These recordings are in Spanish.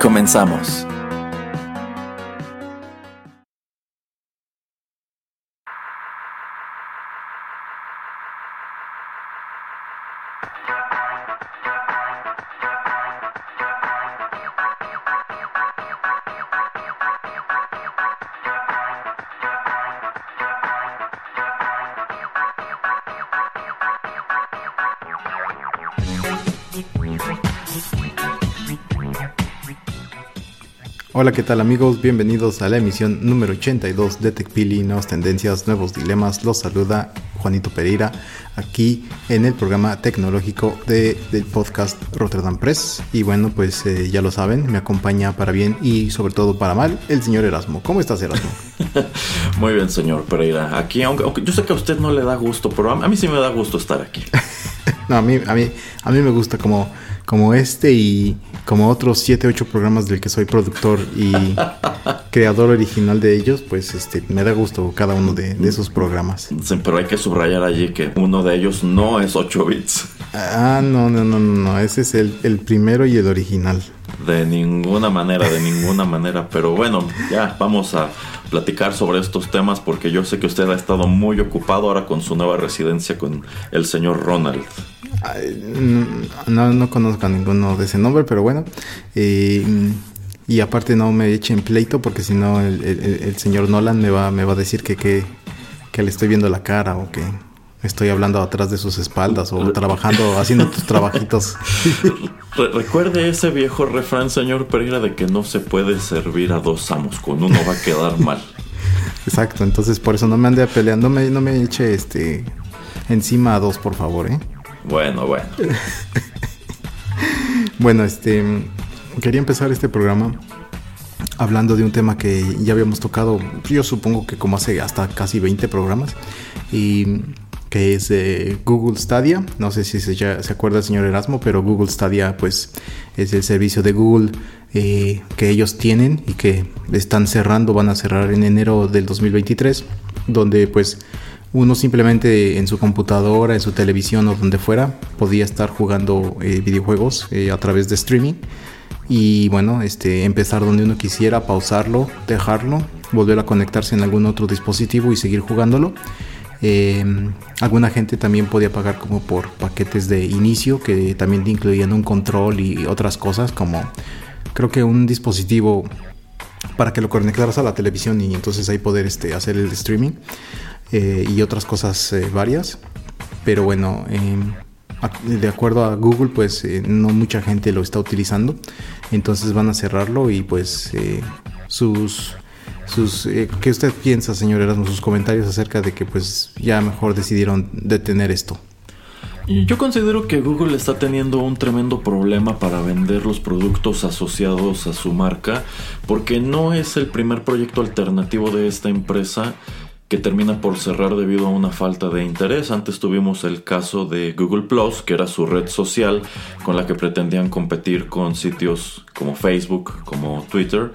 Comenzamos. Hola, ¿qué tal amigos? Bienvenidos a la emisión número 82 de TechPili, nuevas tendencias, nuevos dilemas. Los saluda Juanito Pereira aquí en el programa tecnológico de, del podcast Rotterdam Press. Y bueno, pues eh, ya lo saben, me acompaña para bien y sobre todo para mal el señor Erasmo. ¿Cómo estás, Erasmo? Muy bien, señor Pereira. Aquí, aunque, aunque, yo sé que a usted no le da gusto, pero a mí sí me da gusto estar aquí. no, a mí, a mí, a mí me gusta como, como este y como otros 7, 8 programas del que soy productor y creador original de ellos, pues este me da gusto cada uno de, de, esos programas. Sí, pero hay que subrayar allí que uno de ellos no es 8 bits. Ah, no, no, no, no, ese es el, el primero y el original. De ninguna manera, de ninguna manera. Pero bueno, ya vamos a platicar sobre estos temas porque yo sé que usted ha estado muy ocupado ahora con su nueva residencia con el señor Ronald. No, no conozco a ninguno de ese nombre, pero bueno. Eh, y aparte no me echen pleito porque si no el, el, el, señor Nolan me va, me va a decir que, que, que, le estoy viendo la cara o que estoy hablando atrás de sus espaldas o trabajando, haciendo tus trabajitos. Recuerde ese viejo refrán, señor Pereira, de que no se puede servir a dos amos, con uno va a quedar mal. Exacto, entonces por eso no me ande peleando, no me, no me eche este encima a dos, por favor, ¿eh? Bueno, bueno. bueno, este. Quería empezar este programa hablando de un tema que ya habíamos tocado, yo supongo que como hace hasta casi 20 programas, y que es eh, Google Stadia. No sé si se, acuerda el señor Erasmo, pero Google Stadia pues es el servicio de Google eh, que ellos tienen y que están cerrando, van a cerrar en enero del 2023, donde pues uno simplemente en su computadora, en su televisión o donde fuera, podía estar jugando eh, videojuegos eh, a través de streaming. Y bueno, este, empezar donde uno quisiera, pausarlo, dejarlo, volver a conectarse en algún otro dispositivo y seguir jugándolo. Eh, alguna gente también podía pagar como por paquetes de inicio que también incluían un control y otras cosas como creo que un dispositivo para que lo conectaras a la televisión y entonces ahí poder este, hacer el streaming eh, y otras cosas eh, varias. Pero bueno, eh, de acuerdo a Google, pues no mucha gente lo está utilizando. Entonces van a cerrarlo y pues sus... sus ¿Qué usted piensa, señor? Sus comentarios acerca de que pues ya mejor decidieron detener esto. Yo considero que Google está teniendo un tremendo problema para vender los productos asociados a su marca porque no es el primer proyecto alternativo de esta empresa que termina por cerrar debido a una falta de interés. Antes tuvimos el caso de Google Plus, que era su red social con la que pretendían competir con sitios como Facebook, como Twitter,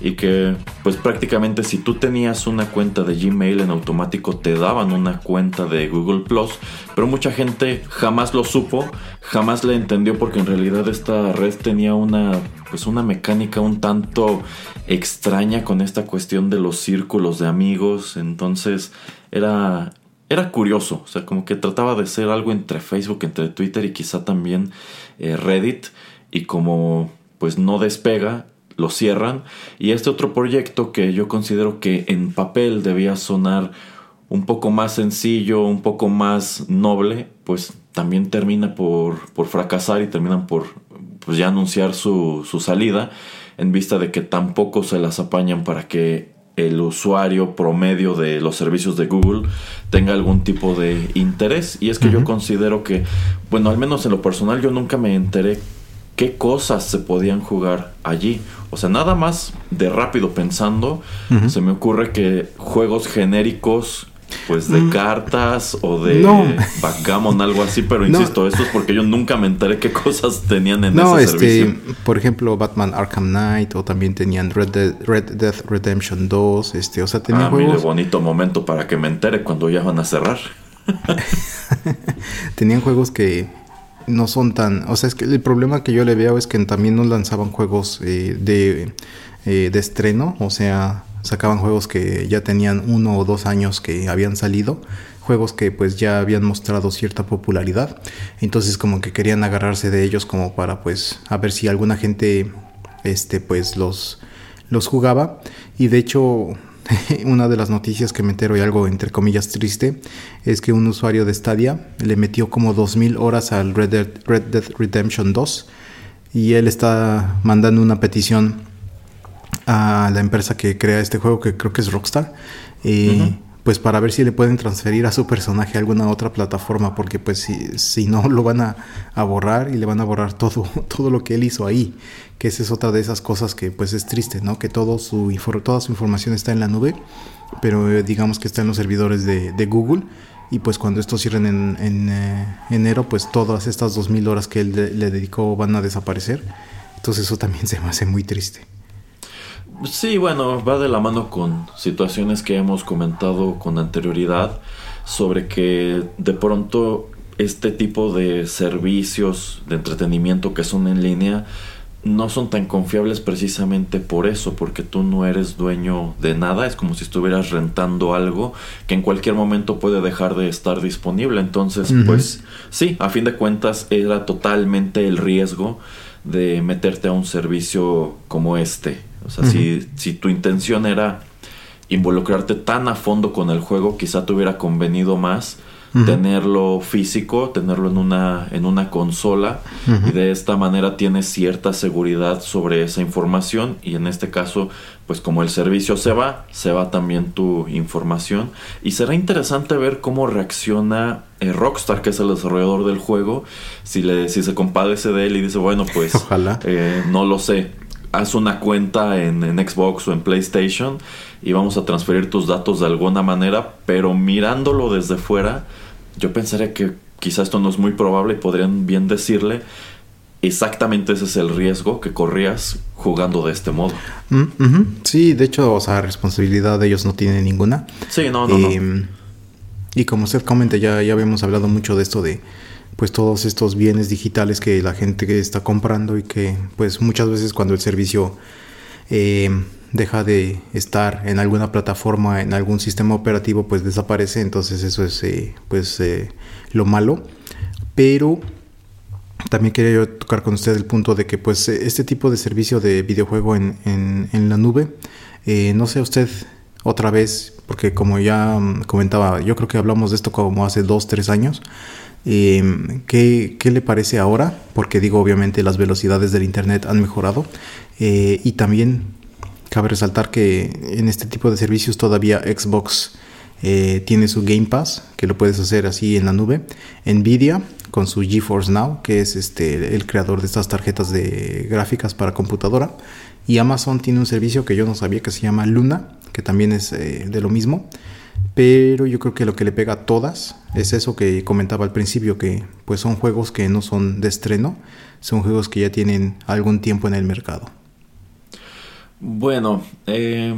y que pues prácticamente si tú tenías una cuenta de Gmail en automático te daban una cuenta de Google Plus, pero mucha gente jamás lo supo, jamás le entendió porque en realidad esta red tenía una pues una mecánica un tanto extraña con esta cuestión de los círculos de amigos, entonces era era curioso, o sea, como que trataba de ser algo entre Facebook, entre Twitter y quizá también eh, Reddit. Y como pues no despega, lo cierran. Y este otro proyecto que yo considero que en papel debía sonar un poco más sencillo, un poco más noble, pues también termina por, por fracasar y terminan por pues ya anunciar su, su salida en vista de que tampoco se las apañan para que el usuario promedio de los servicios de Google tenga algún tipo de interés. Y es que uh -huh. yo considero que, bueno, al menos en lo personal yo nunca me enteré qué cosas se podían jugar allí. O sea, nada más de rápido pensando, se me ocurre que juegos genéricos pues de mm. cartas o de backgammon, algo así, pero insisto, esto es porque yo nunca me enteré qué cosas tenían en no, ese este, Por ejemplo, Batman Arkham Knight o también tenían Red Red Dead Redemption 2, este, o sea, tenían ah, juegos... bonito momento para que me entere cuando ya van a cerrar. tenían juegos que no son tan, o sea, es que el problema que yo le veo es que también no lanzaban juegos eh, de, eh, de estreno, o sea, sacaban juegos que ya tenían uno o dos años que habían salido, juegos que pues ya habían mostrado cierta popularidad, entonces como que querían agarrarse de ellos como para pues a ver si alguna gente este pues los los jugaba. Y de hecho una de las noticias que me entero y algo entre comillas triste es que un usuario de Stadia le metió como 2000 horas al Red Dead, Red Dead Redemption 2 y él está mandando una petición a la empresa que crea este juego, que creo que es Rockstar, y pues para ver si le pueden transferir a su personaje a alguna otra plataforma, porque pues si, si no lo van a, borrar y le van a borrar todo, todo lo que él hizo ahí, que esa es otra de esas cosas que pues es triste, ¿no? Que todo su, toda su información está en la nube, pero eh, digamos que está en los servidores de, Google. Y pues cuando esto cierren en, eh, enero, pues todas estas 2.000 horas que él le dedicó van a desaparecer. Entonces eso también se me hace muy triste. Sí, bueno, va de la mano con situaciones que hemos comentado con anterioridad sobre que de pronto este tipo de servicios de entretenimiento que son en línea no son tan confiables precisamente por eso, porque tú no eres dueño de nada, es como si estuvieras rentando algo que en cualquier momento puede dejar de estar disponible. Entonces, pues sí, a fin de cuentas era totalmente el riesgo de meterte a un servicio como este. O sea, si, si tu intención era involucrarte tan a fondo con el juego, quizá te hubiera convenido más tenerlo físico, tenerlo en una, en una consola y de esta manera tienes cierta seguridad sobre esa información y en este caso, pues como el servicio se va, se va también tu información. Y será interesante ver cómo reacciona eh, Rockstar, que es el desarrollador del juego, si, le, si se compadece de él y dice, bueno, pues Ojalá. Eh, no lo sé, haz una cuenta en, Xbox o en PlayStation y vamos a transferir tus datos de alguna manera, pero mirándolo desde fuera, yo pensaría que quizá esto no es muy probable y podrían bien decirle exactamente ese es el riesgo que corrías jugando de este modo. Mm, sí, de hecho, o sea, responsabilidad de ellos no tiene ninguna. Sí, no, no, no. Y como usted comenta, ya, ya habíamos hablado mucho de esto de pues todos estos bienes digitales que la gente está comprando y que pues muchas veces cuando el servicio eh, deja de estar en alguna plataforma, en algún sistema operativo, pues desaparece, entonces eso es eh, pues eh, lo malo. Pero también quería yo tocar con usted el punto de que pues este tipo de servicio de videojuego en, en la nube, no sé usted otra vez, porque como ya comentaba, yo creo que hablamos de esto como hace dos, tres años, eh, ¿qué, le parece ahora? Porque digo, obviamente las velocidades del Internet han mejorado eh, y también cabe resaltar que en este tipo de servicios todavía Xbox eh, tiene su Game Pass, que lo puedes hacer así en la nube. Nvidia con su GeForce Now, que es este, el creador de estas tarjetas de gráficas para computadora. Y Amazon tiene un servicio que yo no sabía que se llama Luna, que también es de lo mismo. Pero yo creo que lo que le pega a todas es eso que comentaba al principio, que pues son juegos que no son de estreno, son juegos que ya tienen algún tiempo en el mercado. Bueno, eh,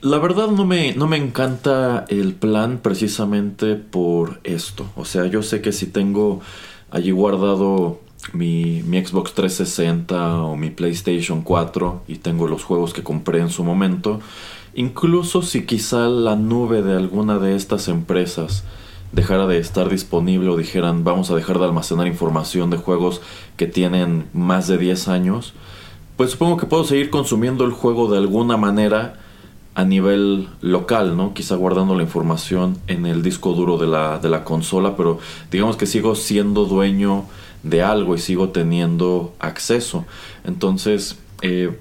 la verdad no me, no me encanta el plan precisamente por esto. O sea, yo sé que si tengo allí guardado mi, mi, Xbox 360 o mi PlayStation 4 y tengo los juegos que compré en su momento, Incluso si quizá la nube de alguna de estas empresas dejara de estar disponible o dijeran vamos a dejar de almacenar información de juegos que tienen más de 10 años, pues supongo que puedo seguir consumiendo el juego de alguna manera a nivel local, ¿no? Quizá guardando la información en el disco duro de la, de la consola, pero digamos que sigo siendo dueño de algo y sigo teniendo acceso. Entonces, eh,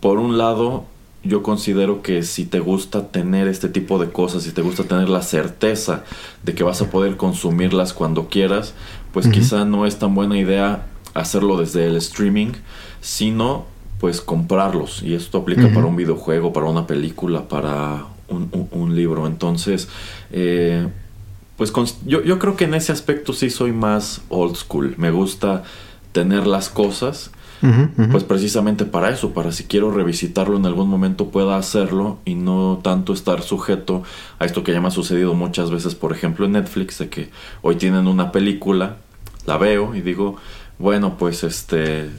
por un lado, yo considero que si te gusta tener este tipo de cosas, si te gusta tener la certeza de que vas a poder consumirlas cuando quieras, pues quizá no es tan buena idea hacerlo desde el streaming, sino pues comprarlos. Y esto aplica para un videojuego, para una película, para un, libro. Entonces, eh, pues yo, yo creo que en ese aspecto sí soy más old school. Me gusta tener las cosas. Pues precisamente para eso, para si quiero revisitarlo en algún momento pueda hacerlo y no tanto estar sujeto a esto que ya me ha sucedido muchas veces, por ejemplo en Netflix, de que hoy tienen una película, la veo y digo, bueno, pues este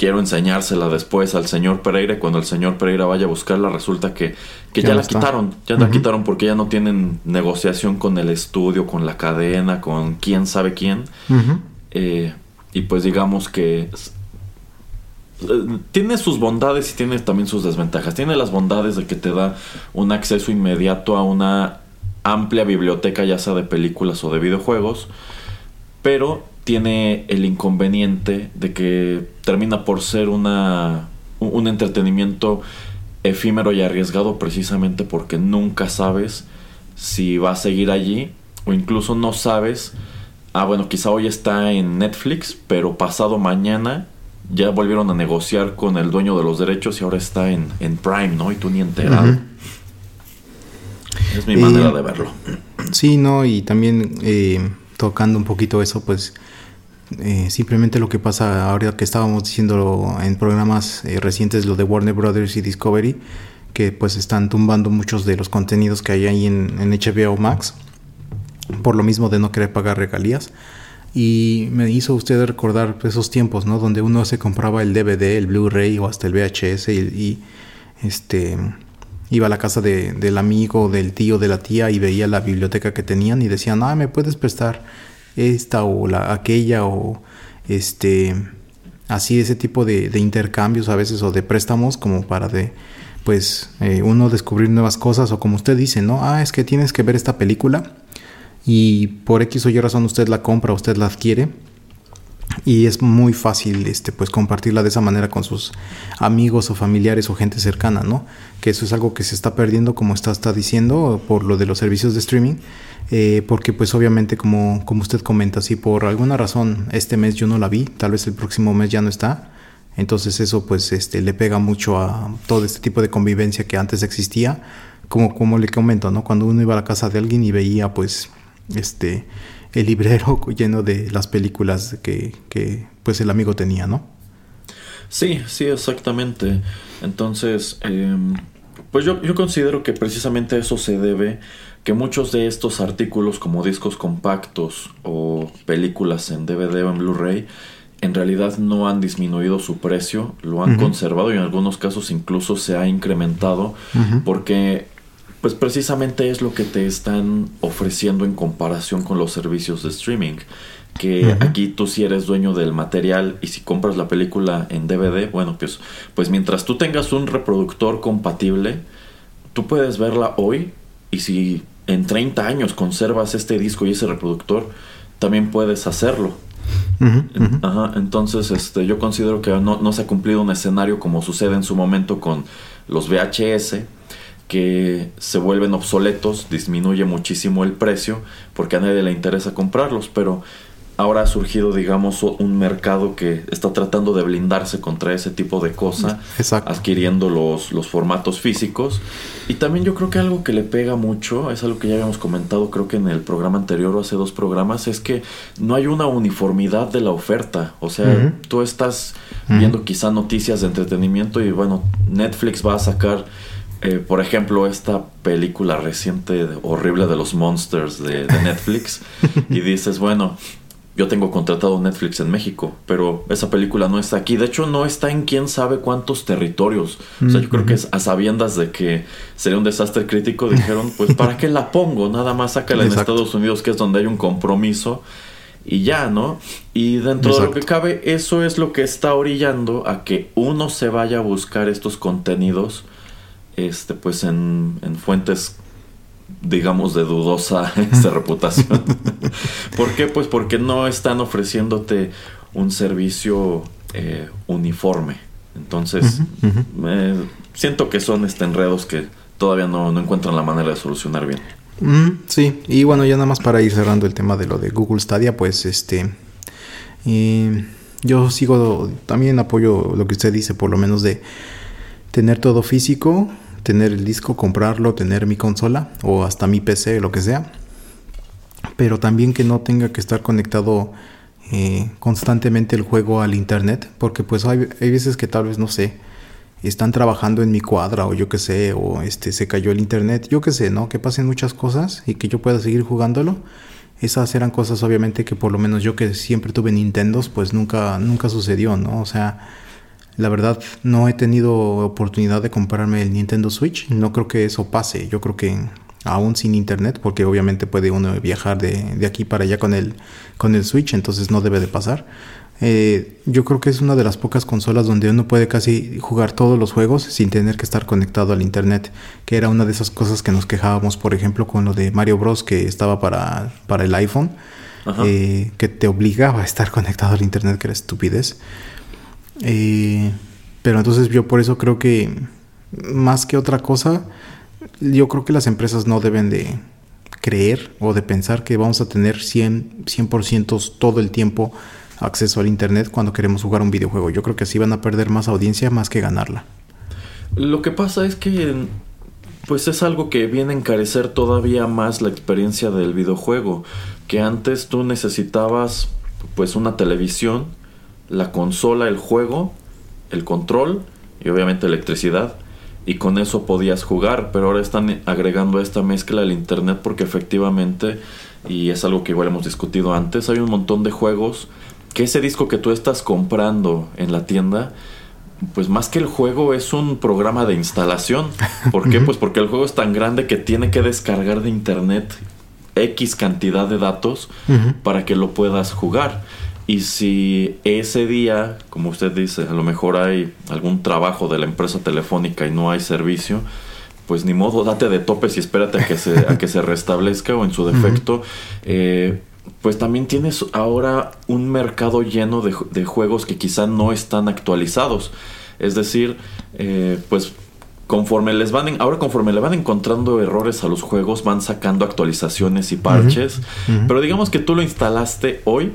quiero enseñársela después al señor Pereira cuando el señor Pereira vaya a buscarla resulta que, ya, la quitaron, ya la quitaron porque ya no tienen negociación con el estudio, con la cadena, con quién sabe quién. Eh, y pues digamos que tiene sus bondades y tiene también sus desventajas. Tiene las bondades de que te da un acceso inmediato a una amplia biblioteca ya sea de películas o de videojuegos, pero tiene el inconveniente de que termina por ser una, un entretenimiento efímero y arriesgado precisamente porque nunca sabes si va a seguir allí o incluso no sabes, ah bueno, quizá hoy está en Netflix, pero pasado mañana ya volvieron a negociar con el dueño de los derechos y ahora está en, Prime, ¿no? Y tú ni enterado. Es mi manera de verlo. Sí, no, y también eh, tocando un poquito eso, pues eh, simplemente lo que pasa ahora que estábamos diciendo en programas eh, recientes, lo de Warner Brothers y Discovery, que pues están tumbando muchos de los contenidos que hay ahí en, en HBO Max, por lo mismo de no querer pagar regalías. Y me hizo usted recordar esos tiempos, ¿no? Donde uno se compraba el DVD, el Blu-ray o hasta el VHS y, este iba a la casa del amigo, del tío, de la tía y veía la biblioteca que tenían y decían, ah, me puedes prestar esta o la aquella o este así ese tipo de, intercambios a veces o de préstamos como para de pues eh, uno descubrir nuevas cosas o como usted dice no ah es que tienes que ver esta película y por X o Y razón usted la compra usted la adquiere y es muy fácil este pues compartirla de esa manera con sus amigos o familiares o gente cercana no que eso es algo que se está perdiendo como está, está diciendo por lo de los servicios de streaming eh, porque pues obviamente como, como usted comenta si por alguna razón este mes yo no la vi tal vez el próximo mes ya no está entonces eso pues este le pega mucho a todo este tipo de convivencia que antes existía como como le comento no cuando uno iba a la casa de alguien y veía pues este el librero lleno de las películas que, que pues el amigo tenía, ¿no? Sí, sí, exactamente. Entonces, em, pues yo, yo considero que precisamente eso se debe que muchos de estos artículos como discos compactos o películas en DVD o en Blu-ray en realidad no han disminuido su precio, lo han conservado y en algunos casos incluso se ha incrementado porque pues precisamente es lo que te están ofreciendo en comparación con los servicios de streaming. Que aquí tú si eres dueño del material y si compras la película en DVD, bueno, pues, pues mientras tú tengas un reproductor compatible, tú puedes verla hoy y si en 30 años conservas este disco y ese reproductor, también puedes hacerlo. Ajá, entonces este, yo considero que no, no se ha cumplido un escenario como sucede en su momento con los VHS, que se vuelven obsoletos, disminuye muchísimo el precio porque a nadie le interesa comprarlos, pero ahora ha surgido, digamos, un mercado que está tratando de blindarse contra ese tipo de cosa, adquiriendo los, los formatos físicos. Y también yo creo que algo que le pega mucho, es algo que ya habíamos comentado, creo que en el programa anterior o hace dos programas, es que no hay una uniformidad de la oferta. O sea, tú estás viendo quizá noticias de entretenimiento y bueno, Netflix va a sacar eh, por ejemplo, esta película reciente horrible de los monsters de, Netflix y dices, bueno, yo tengo contratado Netflix en México, pero esa película no está aquí. De hecho, no está en quién sabe cuántos territorios. O sea, yo creo que es a sabiendas de que sería un desastre crítico, dijeron, pues ¿para qué la pongo? Nada más sácala en Estados Unidos, que es donde hay un compromiso. Y ya, ¿no? Y dentro de lo que cabe, eso es lo que está orillando a que uno se vaya a buscar estos contenidos este, pues en, fuentes digamos de dudosa esta reputación. ¿Por qué? Pues porque no están ofreciéndote un servicio eh, uniforme. Entonces, siento que son este enredos que todavía no, encuentran la manera de solucionar bien. sí, y bueno, ya nada más para ir cerrando el tema de lo de Google Stadia, pues este... yo sigo, también apoyo lo que usted dice, por lo menos de tener todo físico, tener el disco, comprarlo, tener mi consola o hasta mi PC, lo que sea. Pero también que no tenga que estar conectado eh, constantemente el juego al internet, porque pues hay, hay, veces que tal vez no sé, están trabajando en mi cuadra o yo que sé, o este se cayó el internet, yo que sé, ¿no? Que pasen muchas cosas y que yo pueda seguir jugándolo. Esas eran cosas obviamente que por lo menos yo que siempre tuve Nintendos, pues nunca nunca sucedió, ¿no? O sea, la verdad no he tenido oportunidad de comprarme el Nintendo Switch, no creo que eso pase. Yo creo que aún sin internet, porque obviamente puede uno viajar de, de aquí para allá con el, con el Switch, entonces no debe de pasar. Eh, yo creo que es una de las pocas consolas donde uno puede casi jugar todos los juegos sin tener que estar conectado al internet, que era una de esas cosas que nos quejábamos, por ejemplo, con lo de Mario Bros. que estaba para, para el iPhone, eh, que te obligaba a estar conectado al internet, que era estupidez. Eh, pero entonces yo por eso creo que más que otra cosa, yo creo que las empresas no deben de creer o de pensar que vamos a tener 100, 100% todo el tiempo acceso al Internet cuando queremos jugar un videojuego. Yo creo que así van a perder más audiencia más que ganarla. Lo que pasa es que pues es algo que viene a encarecer todavía más la experiencia del videojuego, que antes tú necesitabas pues una televisión, la consola, el juego, el control y obviamente electricidad y con eso podías jugar, pero ahora están agregando esta mezcla al internet porque efectivamente, y es algo que igual hemos discutido antes, hay un montón de juegos que ese disco que tú estás comprando en la tienda, pues más que el juego es un programa de instalación. ¿Por qué? Pues porque el juego es tan grande que tiene que descargar de internet X cantidad de datos para que lo puedas jugar. Y si ese día, como usted dice, a lo mejor hay algún trabajo de la empresa telefónica y no hay servicio, pues ni modo, date de topes y espérate a que se, a que se restablezca o en su defecto. Eh, pues también tienes ahora un mercado lleno de, juegos que quizá no están actualizados. Es decir, eh, pues conforme les van ahora conforme le van encontrando errores a los juegos van sacando actualizaciones y parches pero digamos que tú lo instalaste hoy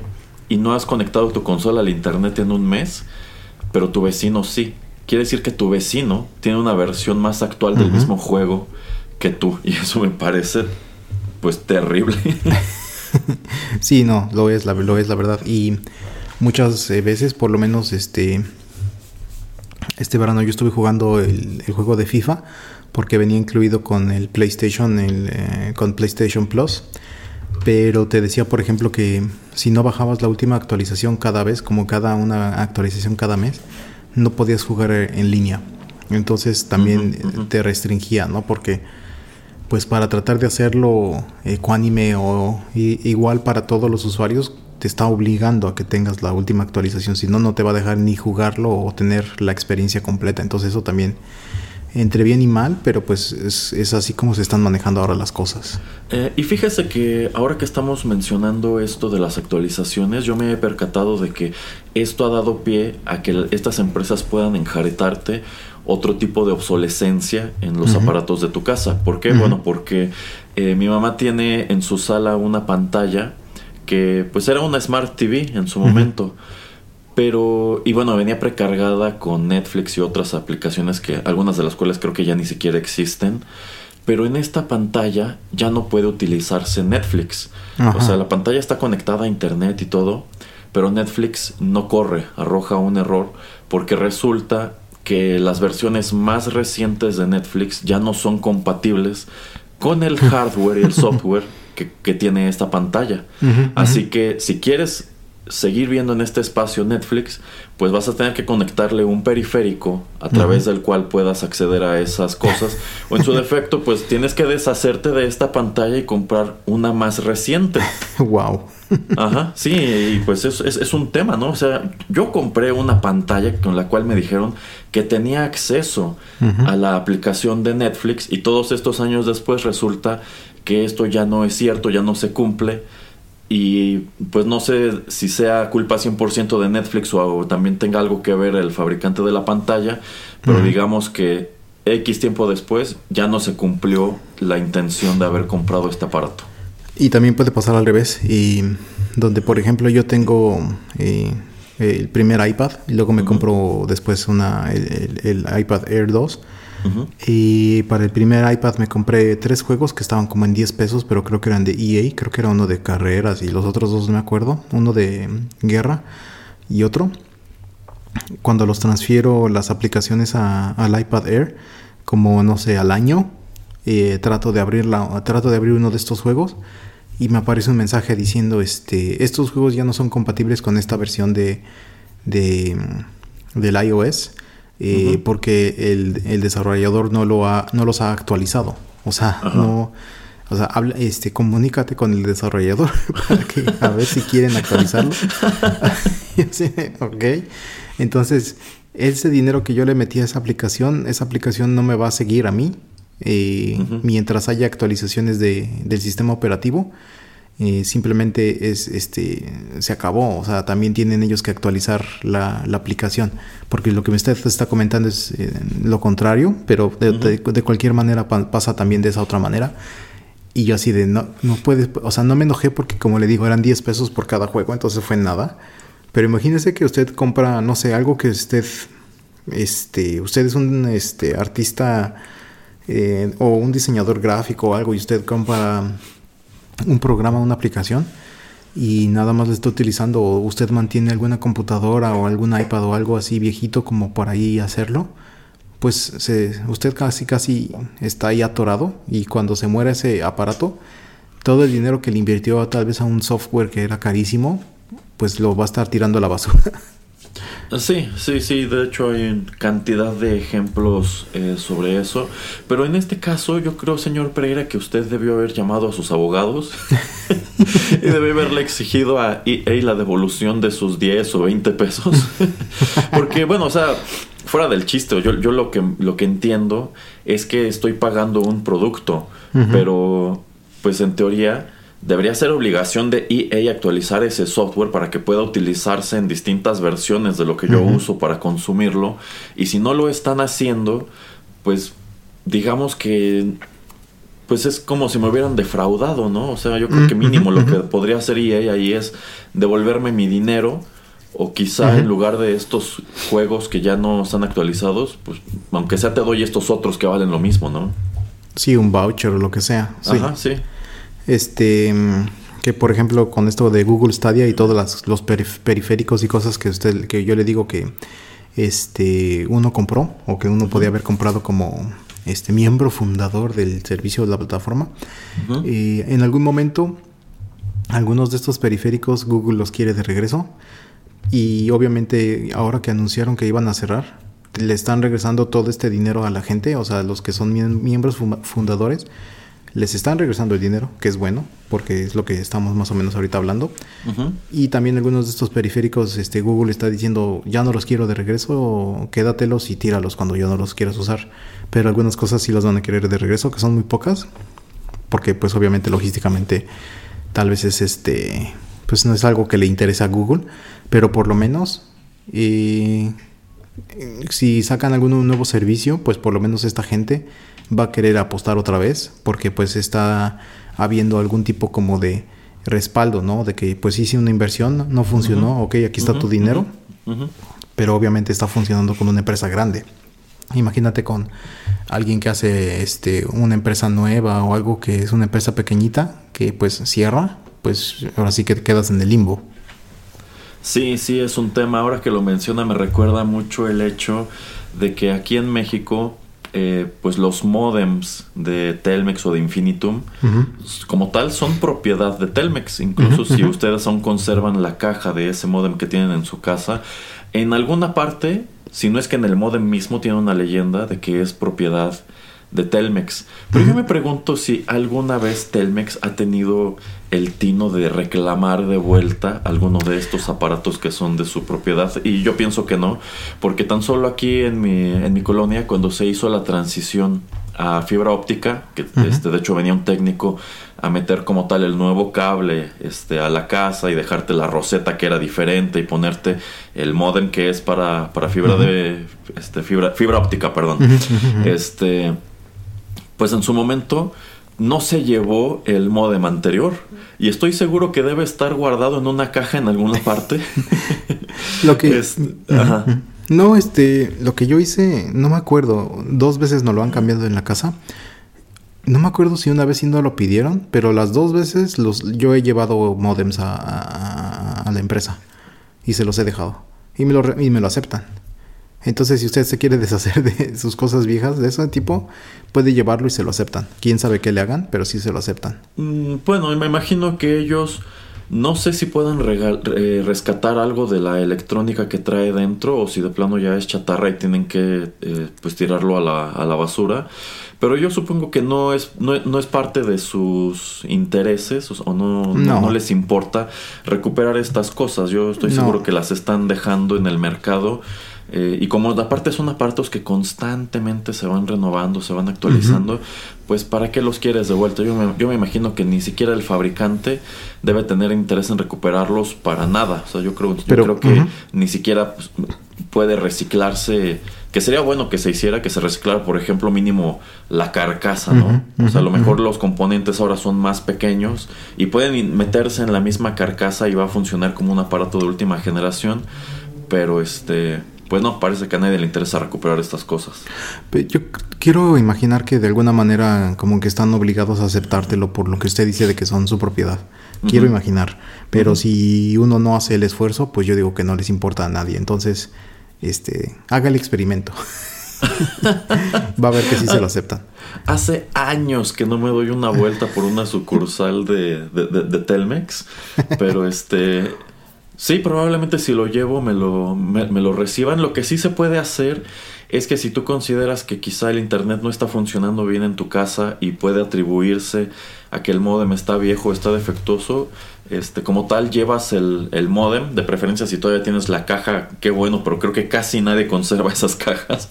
y no has conectado tu consola al internet en un mes, pero tu vecino sí. Quiere decir que tu vecino tiene una versión más actual del mismo juego que tú. Y eso me parece pues terrible. sí, no, lo es, la, lo es la verdad. Y muchas eh, veces, por lo menos este, este verano yo estuve jugando el, juego de FIFA porque venía incluido con el PlayStation, el, eh, con PlayStation Plus. Pero te decía, por ejemplo, que si no bajabas la última actualización cada vez, como cada una actualización cada mes, no podías jugar en línea. Entonces también te restringía, ¿no? Porque pues para tratar de hacerlo ecuánime o igual para todos los usuarios, te está obligando a que tengas la última actualización, si no, no te va a dejar ni jugarlo o tener la experiencia completa. Entonces eso también entre bien y mal, pero pues es, así como se están manejando ahora las cosas. Eh, y fíjese que ahora que estamos mencionando esto de las actualizaciones, yo me he percatado de que esto ha dado pie a que estas empresas puedan enjaretarte otro tipo de obsolescencia en los aparatos de tu casa. ¿Por qué? Bueno, porque eh, mi mamá tiene en su sala una pantalla que pues era una Smart TV en su momento. Pero, y bueno, venía precargada con Netflix y otras aplicaciones que, algunas de las cuales creo que ya ni siquiera existen. Pero en esta pantalla ya no puede utilizarse Netflix. O sea, la pantalla está conectada a internet y todo, pero Netflix no corre, arroja un error, porque resulta que las versiones más recientes de Netflix ya no son compatibles con el hardware y el software que, tiene esta pantalla. Así que si quieres seguir viendo en este espacio Netflix, pues vas a tener que conectarle un periférico a través del cual puedas acceder a esas cosas. o en su defecto, pues tienes que deshacerte de esta pantalla y comprar una más reciente. wow. Ajá, sí, y pues es, es, un tema, ¿no? O sea, yo compré una pantalla con la cual me dijeron que tenía acceso a la aplicación de Netflix y todos estos años después resulta que esto ya no es cierto, ya no se cumple y pues no sé si sea culpa 100% de Netflix o, también tenga algo que ver el fabricante de la pantalla, pero digamos que X tiempo después ya no se cumplió la intención de haber comprado este aparato. Y también puede pasar al revés, y donde por ejemplo yo tengo eh, el primer iPad y luego me compro después una el, iPad Air 2 y para el primer iPad me compré tres juegos que estaban como en 10 pesos pero creo que eran de EA creo que era uno de carreras y los otros dos no me acuerdo uno de guerra y otro. Cuando los transfiero las aplicaciones al iPad Air como no sé al año eh, trato de abrir trato de abrir uno de estos juegos y me aparece un mensaje diciendo este estos juegos ya no son compatibles con esta versión de, de del iOS eh, porque el, desarrollador no lo ha no los ha actualizado. O sea no o sea habla este comunícate con el desarrollador para que a ver si quieren actualizarlo. Ok. Entonces ese dinero que yo le metí a esa aplicación esa aplicación no me va a seguir a mí eh, mientras haya actualizaciones de, del sistema operativo. Eh, simplemente es este se acabó. O sea también tienen ellos que actualizar la, aplicación porque lo que usted está comentando es eh, lo contrario pero de, cualquier manera pasa también de esa otra manera. Y yo así de no no puedes o sea no me enojé porque como le digo eran 10 pesos por cada juego entonces fue nada. Pero imagínese que usted compra no sé algo que usted este usted es un este artista eh, o un diseñador gráfico o algo y usted compra un programa, una aplicación y nada más le está utilizando o usted mantiene alguna computadora o algún iPad o algo así viejito como por ahí hacerlo, pues se, usted casi casi está ahí atorado y cuando se muera ese aparato, todo el dinero que le invirtió tal vez a un software que era carísimo, pues lo va a estar tirando a la basura. Sí, sí, sí, de hecho hay cantidad de ejemplos eh, sobre eso, pero en este caso yo creo, señor Pereira, que usted debió haber llamado a sus abogados y debió haberle exigido a EA la devolución de sus 10 o 20 pesos, porque bueno, o sea, fuera del chiste, yo, yo lo, que, lo que entiendo es que estoy pagando un producto, pero pues en teoría Debería ser obligación de EA actualizar ese software para que pueda utilizarse en distintas versiones de lo que yo uso para consumirlo. Y si no lo están haciendo, pues digamos que pues es como si me hubieran defraudado, ¿no? O sea, yo creo que mínimo lo que podría hacer EA ahí es devolverme mi dinero o quizá en lugar de estos juegos que ya no están actualizados, pues aunque sea te doy estos otros que valen lo mismo, ¿no? Sí, un voucher o lo que sea. Ajá, sí. Este que por ejemplo con esto de Google Stadia y todos los periféricos y cosas que usted que yo le digo que este uno compró o que uno podía haber comprado como este miembro fundador del servicio de la plataforma y en algún momento algunos de estos periféricos Google los quiere de regreso y obviamente ahora que anunciaron que iban a cerrar le están regresando todo este dinero a la gente o sea los que son miembros fundadores les están regresando el dinero, que es bueno, porque es lo que estamos más o menos ahorita hablando. Y también algunos de estos periféricos, este, Google está diciendo, ya no los quiero de regreso, quédatelos y tíralos cuando ya no los quieras usar. Pero algunas cosas sí las van a querer de regreso, que son muy pocas, porque pues obviamente logísticamente tal vez es este, pues no es algo que le interesa a Google, pero por lo menos... Eh, si sacan algún nuevo servicio, pues por lo menos esta gente va a querer apostar otra vez porque pues está habiendo algún tipo como de respaldo, ¿no? De que pues hice una inversión, no funcionó, ok, aquí está tu dinero, pero obviamente está funcionando con una empresa grande. Imagínate con alguien que hace este una empresa nueva o algo que es una empresa pequeñita que pues cierra, pues ahora sí que te quedas en el limbo. Sí, sí, es un tema. Ahora que lo menciona me recuerda mucho el hecho de que aquí en México eh, pues los modems de Telmex o de Infinitum como tal son propiedad de Telmex. Incluso si ustedes aún conservan la caja de ese modem que tienen en su casa, en alguna parte, si no es que en el modem mismo tiene una leyenda de que es propiedad de Telmex. Pero yo me pregunto si alguna vez Telmex ha tenido el tino de reclamar de vuelta alguno de estos aparatos que son de su propiedad. Y yo pienso que no, porque tan solo aquí en mi, en mi colonia, cuando se hizo la transición a fibra óptica, que este, de hecho venía un técnico a meter como tal el nuevo cable este, a la casa y dejarte la roseta que era diferente y ponerte el modem que es para, para fibra de este, fibra, fibra óptica, perdón. Este pues en su momento no se llevó el modem anterior. Y estoy seguro que debe estar guardado en una caja en alguna parte. lo que... No, este, lo que yo hice, no me acuerdo, dos veces no lo han cambiado en la casa. No me acuerdo si una vez sí no lo pidieron, pero las dos veces los, yo he llevado modems a, a, la empresa y se los he dejado. Y me lo, y me lo aceptan. Entonces, si usted se quiere deshacer de sus cosas viejas de ese tipo, puede llevarlo y se lo aceptan. Quién sabe qué le hagan, pero sí se lo aceptan. Mm, bueno, me imagino que ellos no sé si puedan rescatar algo de la electrónica que trae dentro o si de plano ya es chatarra y tienen que eh, pues tirarlo a la, a la, basura. Pero yo supongo que no es, no, es parte de sus intereses o no, no. les importa recuperar estas cosas. Yo estoy seguro que las están dejando en el mercado eh, y como aparte son aparatos que constantemente se van renovando, se van actualizando, pues ¿para qué los quieres de vuelta? Yo me, yo me imagino que ni siquiera el fabricante debe tener interés en recuperarlos para nada. O sea, yo creo, yo creo que ni siquiera pues, puede reciclarse, que sería bueno que se hiciera, que se reciclara, por ejemplo, mínimo la carcasa, ¿no? o sea, a lo mejor los componentes ahora son más pequeños y pueden meterse en la misma carcasa y va a funcionar como un aparato de última generación, pero este pues no, parece que a nadie le interesa recuperar estas cosas. Yo quiero imaginar que de alguna manera como que están obligados a aceptártelo por lo que usted dice de que son su propiedad. Quiero imaginar. Pero si uno no hace el esfuerzo, pues yo digo que no les importa a nadie. Entonces, este, haga el experimento. Va a ver que sí se lo aceptan. Hace años que no me doy una vuelta por una sucursal de, de, de Telmex, pero este Sí, probablemente si lo llevo me lo, me, lo reciban. Lo que sí se puede hacer es que si tú consideras que quizá el internet no está funcionando bien en tu casa y puede atribuirse a que el modem está viejo, está defectuoso, este, como tal llevas el, el modem, de preferencia si todavía tienes la caja, qué bueno, pero creo que casi nadie conserva esas cajas.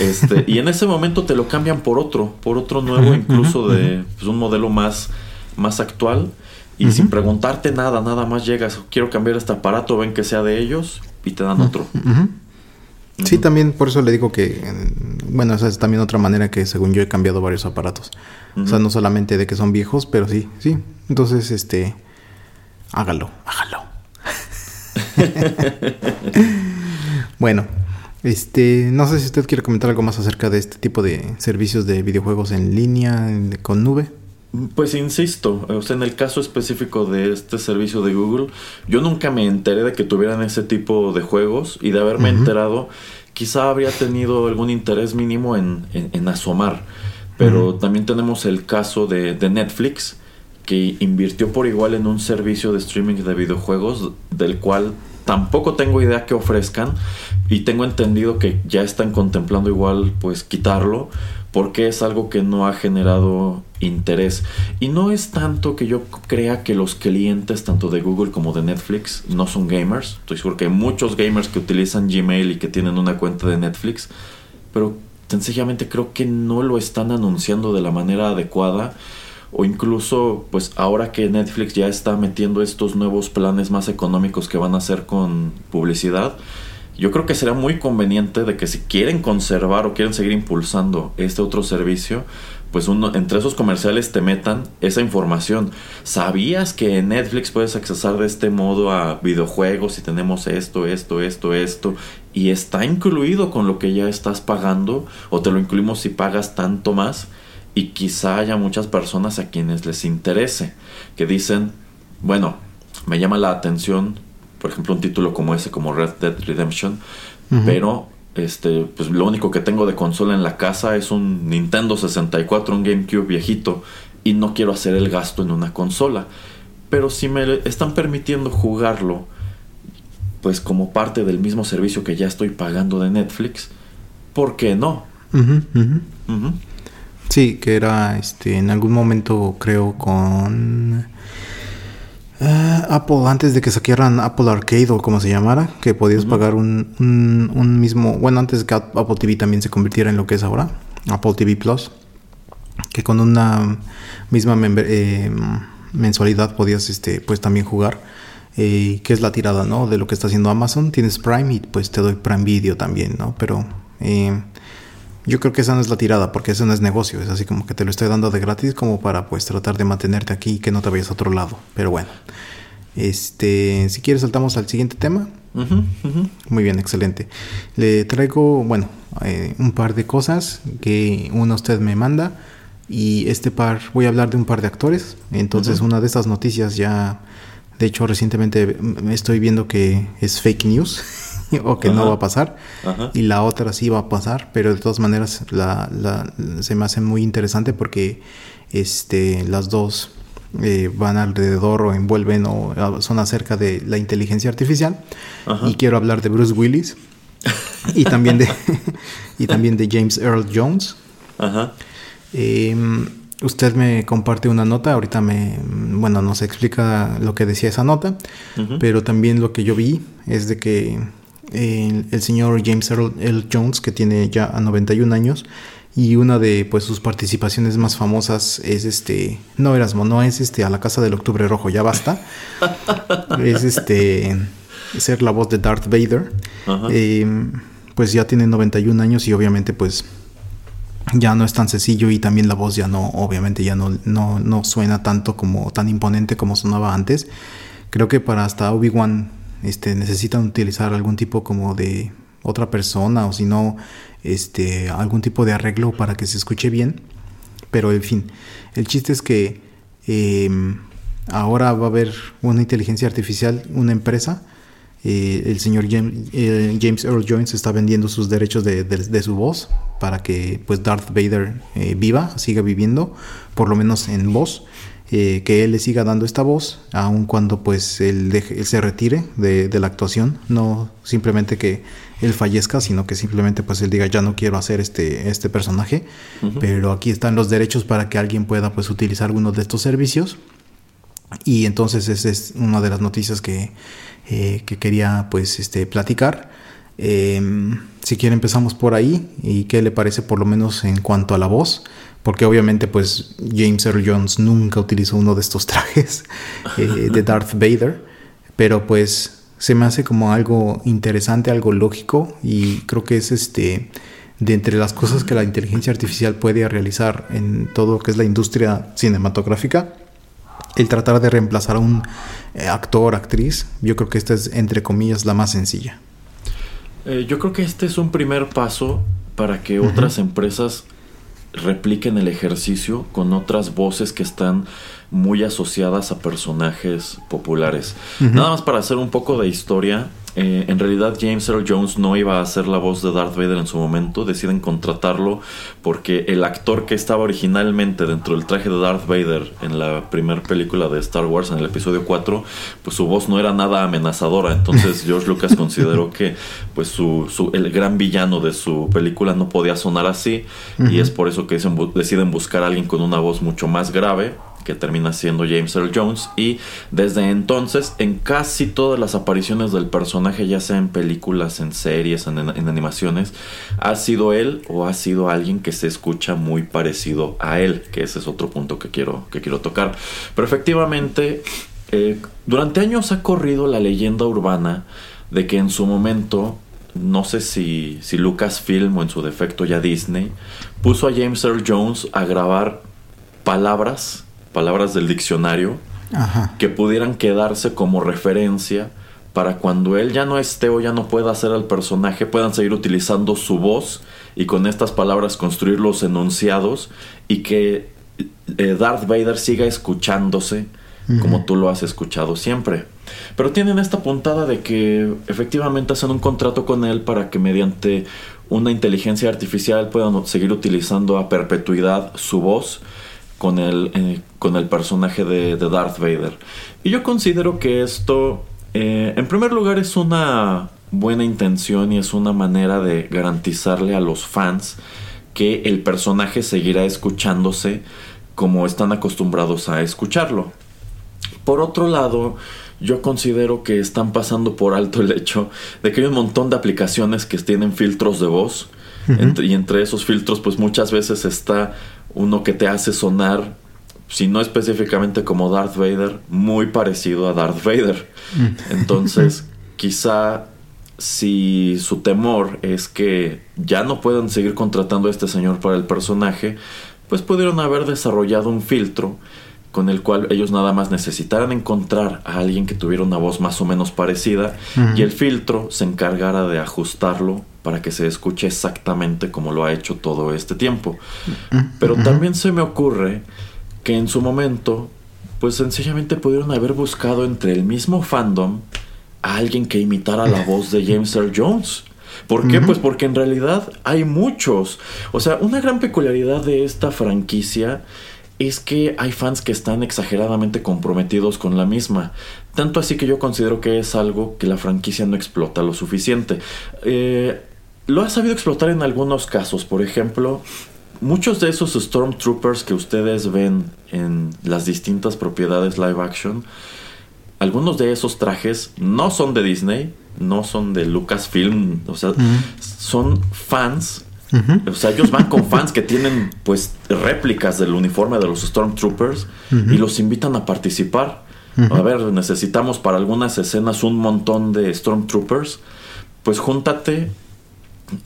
Este, y en ese momento te lo cambian por otro, por otro nuevo, incluso de pues, un modelo más, más actual. Y sin preguntarte nada, nada más llegas, quiero cambiar este aparato, ven que sea de ellos y te dan otro. Sí, también por eso le digo que, bueno, esa es también otra manera que según yo he cambiado varios aparatos. O sea, no solamente de que son viejos, pero sí, sí. Entonces, este, hágalo, hágalo. bueno, este, no sé si usted quiere comentar algo más acerca de este tipo de servicios de videojuegos en línea con nube. Pues insisto, o sea, en el caso específico de este servicio de Google, yo nunca me enteré de que tuvieran ese tipo de juegos y de haberme enterado, quizá habría tenido algún interés mínimo en, en, asomar. Pero también tenemos el caso de, de, Netflix, que invirtió por igual en un servicio de streaming de videojuegos, del cual tampoco tengo idea que ofrezcan y tengo entendido que ya están contemplando igual pues quitarlo porque es algo que no ha generado interés. Y no es tanto que yo crea que los clientes tanto de Google como de Netflix no son gamers. Estoy seguro que hay muchos gamers que utilizan Gmail y que tienen una cuenta de Netflix, pero sencillamente creo que no lo están anunciando de la manera adecuada o incluso pues ahora que Netflix ya está metiendo estos nuevos planes más económicos que van a hacer con publicidad, yo creo que será muy conveniente de que si quieren conservar o quieren seguir impulsando este otro servicio, pues entre esos comerciales te metan esa información. ¿Sabías que en Netflix puedes accesar de este modo a videojuegos y tenemos esto, esto, esto, esto? Y está incluido con lo que ya estás pagando o te lo incluimos si pagas tanto más. Y quizá haya muchas personas a quienes les interese, que dicen, bueno, me llama la atención por ejemplo, un título como ese, como Red Dead Redemption, pero este, pues lo único que tengo de consola en la casa es un Nintendo 64, un GameCube viejito, y no quiero hacer el gasto en una consola. Pero si me están permitiendo jugarlo, pues como parte del mismo servicio que ya estoy pagando de Netflix, ¿por qué no? Sí, que era este en algún momento creo con Ah, Apple, antes de que saquearan Apple Arcade o como se llamara, que podías pagar un, un, mismo, bueno, antes de que Apple TV también se convirtiera en lo que es ahora, Apple TV Plus, que con una misma eh, mensualidad podías este, pues también jugar, eh, que es la tirada, ¿no? De lo que está haciendo Amazon, tienes Prime y pues te doy Prime Video también, ¿no? Pero eh, Yo creo que esa no es la tirada, porque eso no es negocio, es así como que te lo estoy dando de gratis como para pues tratar de mantenerte aquí y que no te vayas a otro lado. Pero bueno, este, si quieres saltamos al siguiente tema. Muy bien, excelente. Le traigo, bueno, eh, un par de cosas que uno usted me manda y este par, voy a hablar de un par de actores. Entonces, una de estas noticias ya, de hecho, recientemente estoy viendo que es fake news. o que no va a pasar. Y la otra sí va a pasar, pero de todas maneras la, se me hace muy interesante porque este, las dos eh, van alrededor o envuelven o son acerca de la inteligencia artificial. Y quiero hablar de Bruce Willis y también de y también de James Earl Jones. Em, usted me comparte una nota, ahorita me, bueno, nos explica lo que decía esa nota, pero también lo que yo vi es de que el, señor James Earl, L. Jones, que tiene ya a 91 años, y una de pues sus participaciones más famosas es este, no Erasmo, no es este a la casa del Octubre Rojo, ya basta. es este ser la voz de Darth Vader. Eh, pues ya tiene 91 años y obviamente pues ya no es tan sencillo y también la voz ya no, obviamente ya no, no, no suena tanto como tan imponente como sonaba antes. Creo que para hasta Obi-Wan este, necesitan utilizar algún tipo como de otra persona o si no, este, algún tipo de arreglo para que se escuche bien. Pero en fin, el chiste es que em, ahora va a haber una inteligencia artificial, una empresa. Eh, el señor eh, James, Earl Jones está vendiendo sus derechos de, su voz para que pues Darth Vader eh, viva, siga viviendo, por lo menos en voz. Eh, que él le siga dando esta voz, aun cuando pues él, se retire de, la actuación, no simplemente que él fallezca, sino que simplemente pues él diga ya no quiero hacer este, este personaje, pero aquí están los derechos para que alguien pueda pues utilizar algunos de estos servicios. Y entonces esa es una de las noticias que, eh, que quería pues este, platicar. Em, si quiere empezamos por ahí. Y qué le parece por lo menos en cuanto a la voz porque obviamente pues James Earl Jones nunca utilizó uno de estos trajes eh, de Darth Vader, pero pues se me hace como algo interesante, algo lógico y creo que es este de entre las cosas que la inteligencia artificial puede realizar en todo lo que es la industria cinematográfica, el tratar de reemplazar a un eh, actor, actriz, yo creo que esta es entre comillas la más sencilla. Eh, yo creo que este es un primer paso para que otras empresas repliquen el ejercicio con otras voces que están muy asociadas a personajes populares. Nada más para hacer un poco de historia, eh, en realidad James Earl Jones no iba a ser la voz de Darth Vader en su momento, deciden contratarlo porque el actor que estaba originalmente dentro del traje de Darth Vader en la primera película de Star Wars, en el episodio 4, pues su voz no era nada amenazadora, entonces George Lucas consideró que pues su, el gran villano de su película no podía sonar así. Y es por eso que deciden buscar a alguien con una voz mucho más grave que termina siendo James Earl Jones y desde entonces en casi todas las apariciones del personaje ya sea en películas, en series, en, animaciones ha sido él o ha sido alguien que se escucha muy parecido a él que ese es otro punto que quiero, que quiero tocar. Pero efectivamente eh, durante años ha corrido la leyenda urbana de que en su momento no sé si, si Lucasfilm o en su defecto ya Disney puso a James Earl Jones a grabar palabras palabras del diccionario que pudieran quedarse como referencia para cuando él ya no esté o ya no pueda hacer al personaje, puedan seguir utilizando su voz y con estas palabras construir los enunciados y que eh, Darth Vader siga escuchándose como tú lo has escuchado siempre. Pero tienen esta puntada de que efectivamente hacen un contrato con él para que mediante una inteligencia artificial puedan seguir utilizando a perpetuidad su voz con el, eh, con el personaje de, Darth Vader. Y yo considero que esto, eh, en primer lugar, es una buena intención y es una manera de garantizarle a los fans que el personaje seguirá escuchándose como están acostumbrados a escucharlo. Por otro lado, yo considero que están pasando por alto el hecho de que hay un montón de aplicaciones que tienen filtros de voz y entre esos filtros pues muchas veces está uno que te hace sonar, si no específicamente como Darth Vader, muy parecido a Darth Vader. Mm. Entonces, quizá si su temor es que ya no puedan seguir contratando a este señor para el personaje, pues pudieron haber desarrollado un filtro con el cual ellos nada más necesitaran encontrar a alguien que tuviera una voz más o menos parecida y el filtro se encargara de ajustarlo para que se escuche exactamente como lo ha hecho todo este tiempo. Pero también se me ocurre que en su momento, pues sencillamente pudieron haber buscado entre el mismo fandom a alguien que imitara la voz de James Earl Jones. ¿Por qué? Pues porque en realidad hay muchos. O sea, una gran peculiaridad de esta franquicia es que hay fans que están exageradamente comprometidos con la misma. Tanto así que yo considero que es algo que la franquicia no explota lo suficiente. Eh, lo ha sabido explotar en algunos casos. Por ejemplo, muchos de esos Stormtroopers que ustedes ven en las distintas propiedades live action, algunos de esos trajes no son de Disney, no son de Lucasfilm, o sea, son fans o sea, ellos van con fans que tienen pues réplicas del uniforme de los Stormtroopers y los invitan a participar. A ver, necesitamos para algunas escenas un montón de Stormtroopers. Pues júntate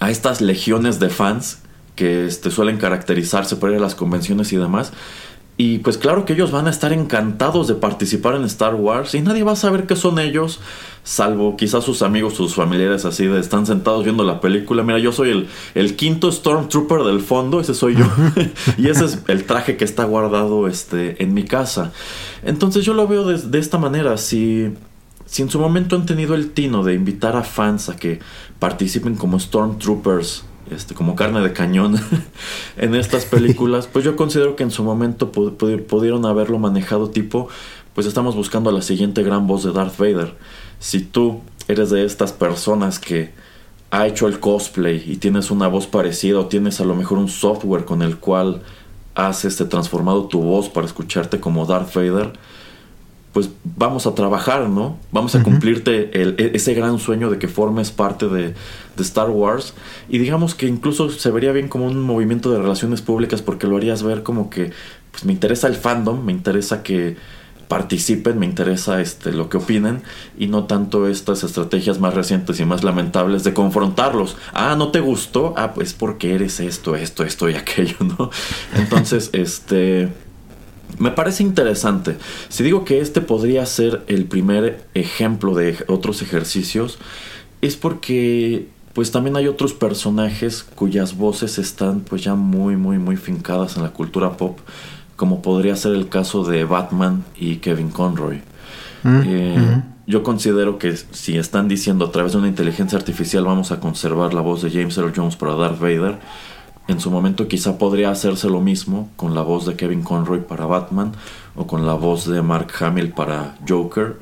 a estas legiones de fans que este, suelen caracterizarse por ir a las convenciones y demás y pues claro que ellos van a estar encantados de participar en Star Wars y nadie va a saber que son ellos, salvo quizás sus amigos, sus familiares así de están sentados viendo la película. Mira, yo soy el, el quinto Stormtrooper del fondo, ese soy yo. y ese es el traje que está guardado este, en mi casa. Entonces yo lo veo de, de esta manera, si... Si en su momento han tenido el tino de invitar a fans a que participen como Stormtroopers este, como carne de cañón en estas películas, pues yo considero que en su momento pudieron haberlo manejado tipo, pues estamos buscando la siguiente gran voz de Darth Vader. Si tú eres de estas personas que ha hecho el cosplay y tienes una voz parecida o tienes a lo mejor un software con el cual has este, transformado tu voz para escucharte como Darth Vader, pues vamos a trabajar, ¿no? Vamos a cumplirte el, e, ese gran sueño de que formes parte de, Star Wars. Y digamos que incluso se vería bien como un movimiento de relaciones públicas porque lo harías ver como que, pues me interesa el fandom, me interesa que participen, me interesa este, lo que opinen y no tanto estas estrategias más recientes y más lamentables de confrontarlos. Ah, ¿no te gustó? Ah, pues porque eres esto, esto, esto y aquello, ¿no? Entonces, este me parece interesante. Si digo que este podría ser el primer ejemplo de otros ejercicios, es porque pues también hay otros personajes cuyas voces están pues ya muy muy muy fincadas en la cultura pop, como podría ser el caso de Batman y Kevin Conroy. Mm, eh, yo considero que si están diciendo a través de una inteligencia artificial vamos a conservar la voz de James Earl Jones para Darth Vader, en su momento quizá podría hacerse lo mismo con la voz de Kevin Conroy para Batman o con la voz de Mark Hamill para Joker,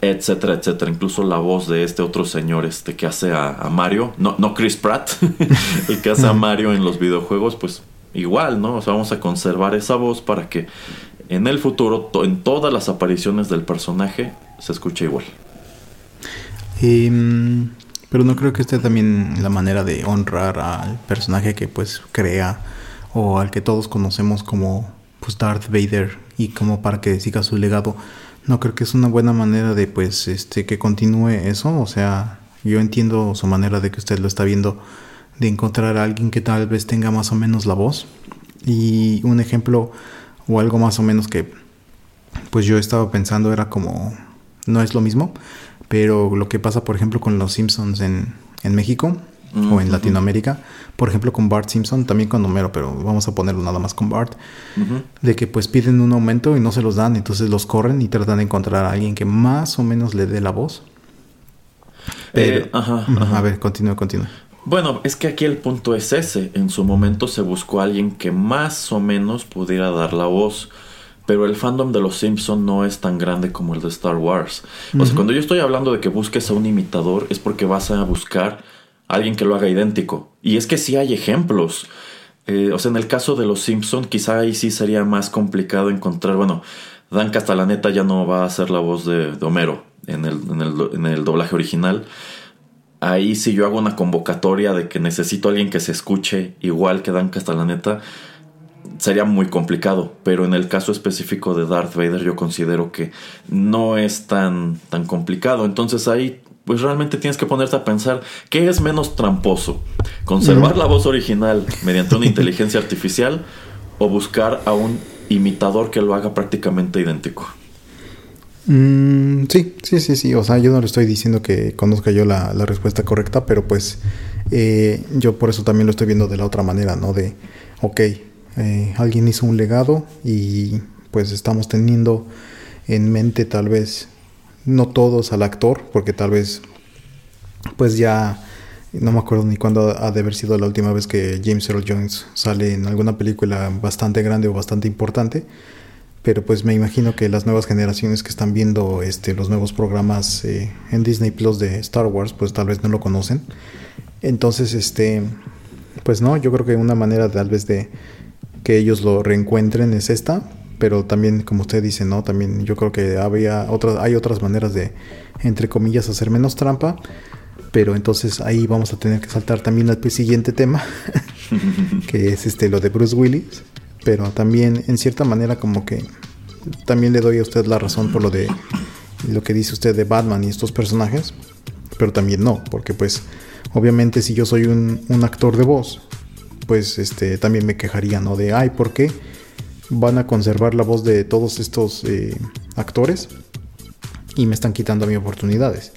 etcétera, etcétera. Incluso la voz de este otro señor este que hace a, Mario, no, no Chris Pratt, el que hace a Mario en los videojuegos, pues igual, ¿no? O sea, vamos a conservar esa voz para que en el futuro, en todas las apariciones del personaje, se escuche igual. Em, pero no creo que esté también la manera de honrar al personaje que pues crea o al que todos conocemos como pues Darth Vader y como para que siga su legado. No creo que es una buena manera de pues este que continúe eso, o sea, yo entiendo su manera de que usted lo está viendo de encontrar a alguien que tal vez tenga más o menos la voz y un ejemplo o algo más o menos que pues yo estaba pensando era como no es lo mismo, pero lo que pasa, por ejemplo, con los Simpsons en, México o en Latinoamérica, por ejemplo, con Bart Simpson, también con Homero, pero vamos a ponerlo nada más con Bart, de que pues piden un aumento y no se los dan, entonces los corren y tratan de encontrar a alguien que más o menos le dé la voz. Eh, a ver, continúa, continúa. Bueno, es que aquí el punto es ese. En su momento se buscó a alguien que más o menos pudiera dar la voz pero el fandom de los Simpson no es tan grande como el de Star Wars. O sea, cuando yo estoy hablando de que busques a un imitador, es porque vas a buscar a alguien que lo haga idéntico. Y es que sí hay ejemplos. Eh, o sea, en el caso de los Simpson, quizá ahí sí sería más complicado encontrar. Bueno, Dan Castellaneta ya no va a ser la voz de, Homero en el, en, el, en el doblaje original. Ahí si yo hago una convocatoria de que necesito a alguien que se escuche igual que Dan Castellaneta, sería muy complicado, pero en el caso específico de Darth Vader yo considero que no es tan, tan complicado. Entonces ahí pues realmente tienes que ponerte a pensar qué es menos tramposo, conservar la voz original mediante una inteligencia artificial o buscar a un imitador que lo haga prácticamente idéntico. Mm, sí, sí, sí, sí. O sea, yo no le estoy diciendo que conozca yo la, respuesta correcta, pero pues eh, yo por eso también lo estoy viendo de la otra manera, ¿no? De, ok, eh, alguien hizo un legado y pues estamos teniendo en mente tal vez no todos al actor, porque tal vez pues ya no me acuerdo ni cuándo ha de haber sido la última vez que James Earl Jones sale en alguna película bastante grande o bastante importante pero pues me imagino que las nuevas generaciones que están viendo este, los nuevos programas eh, en Disney Plus de Star Wars, pues tal vez no lo conocen. Entonces, este, pues no, yo creo que una manera tal vez de que ellos lo reencuentren es esta, pero también, como usted dice, no, también yo creo que había otras, hay otras maneras de, entre comillas, hacer menos trampa. Pero entonces ahí vamos a tener que saltar también al siguiente tema, que es este lo de Bruce Willis pero también en cierta manera como que también le doy a usted la razón por lo de lo que dice usted de Batman y estos personajes, pero también no, porque pues obviamente si yo soy un, actor de voz, pues este también me quejaría, ¿no? De, ay, ¿por qué van a conservar la voz de todos estos eh, actores y me están quitando mis oportunidades?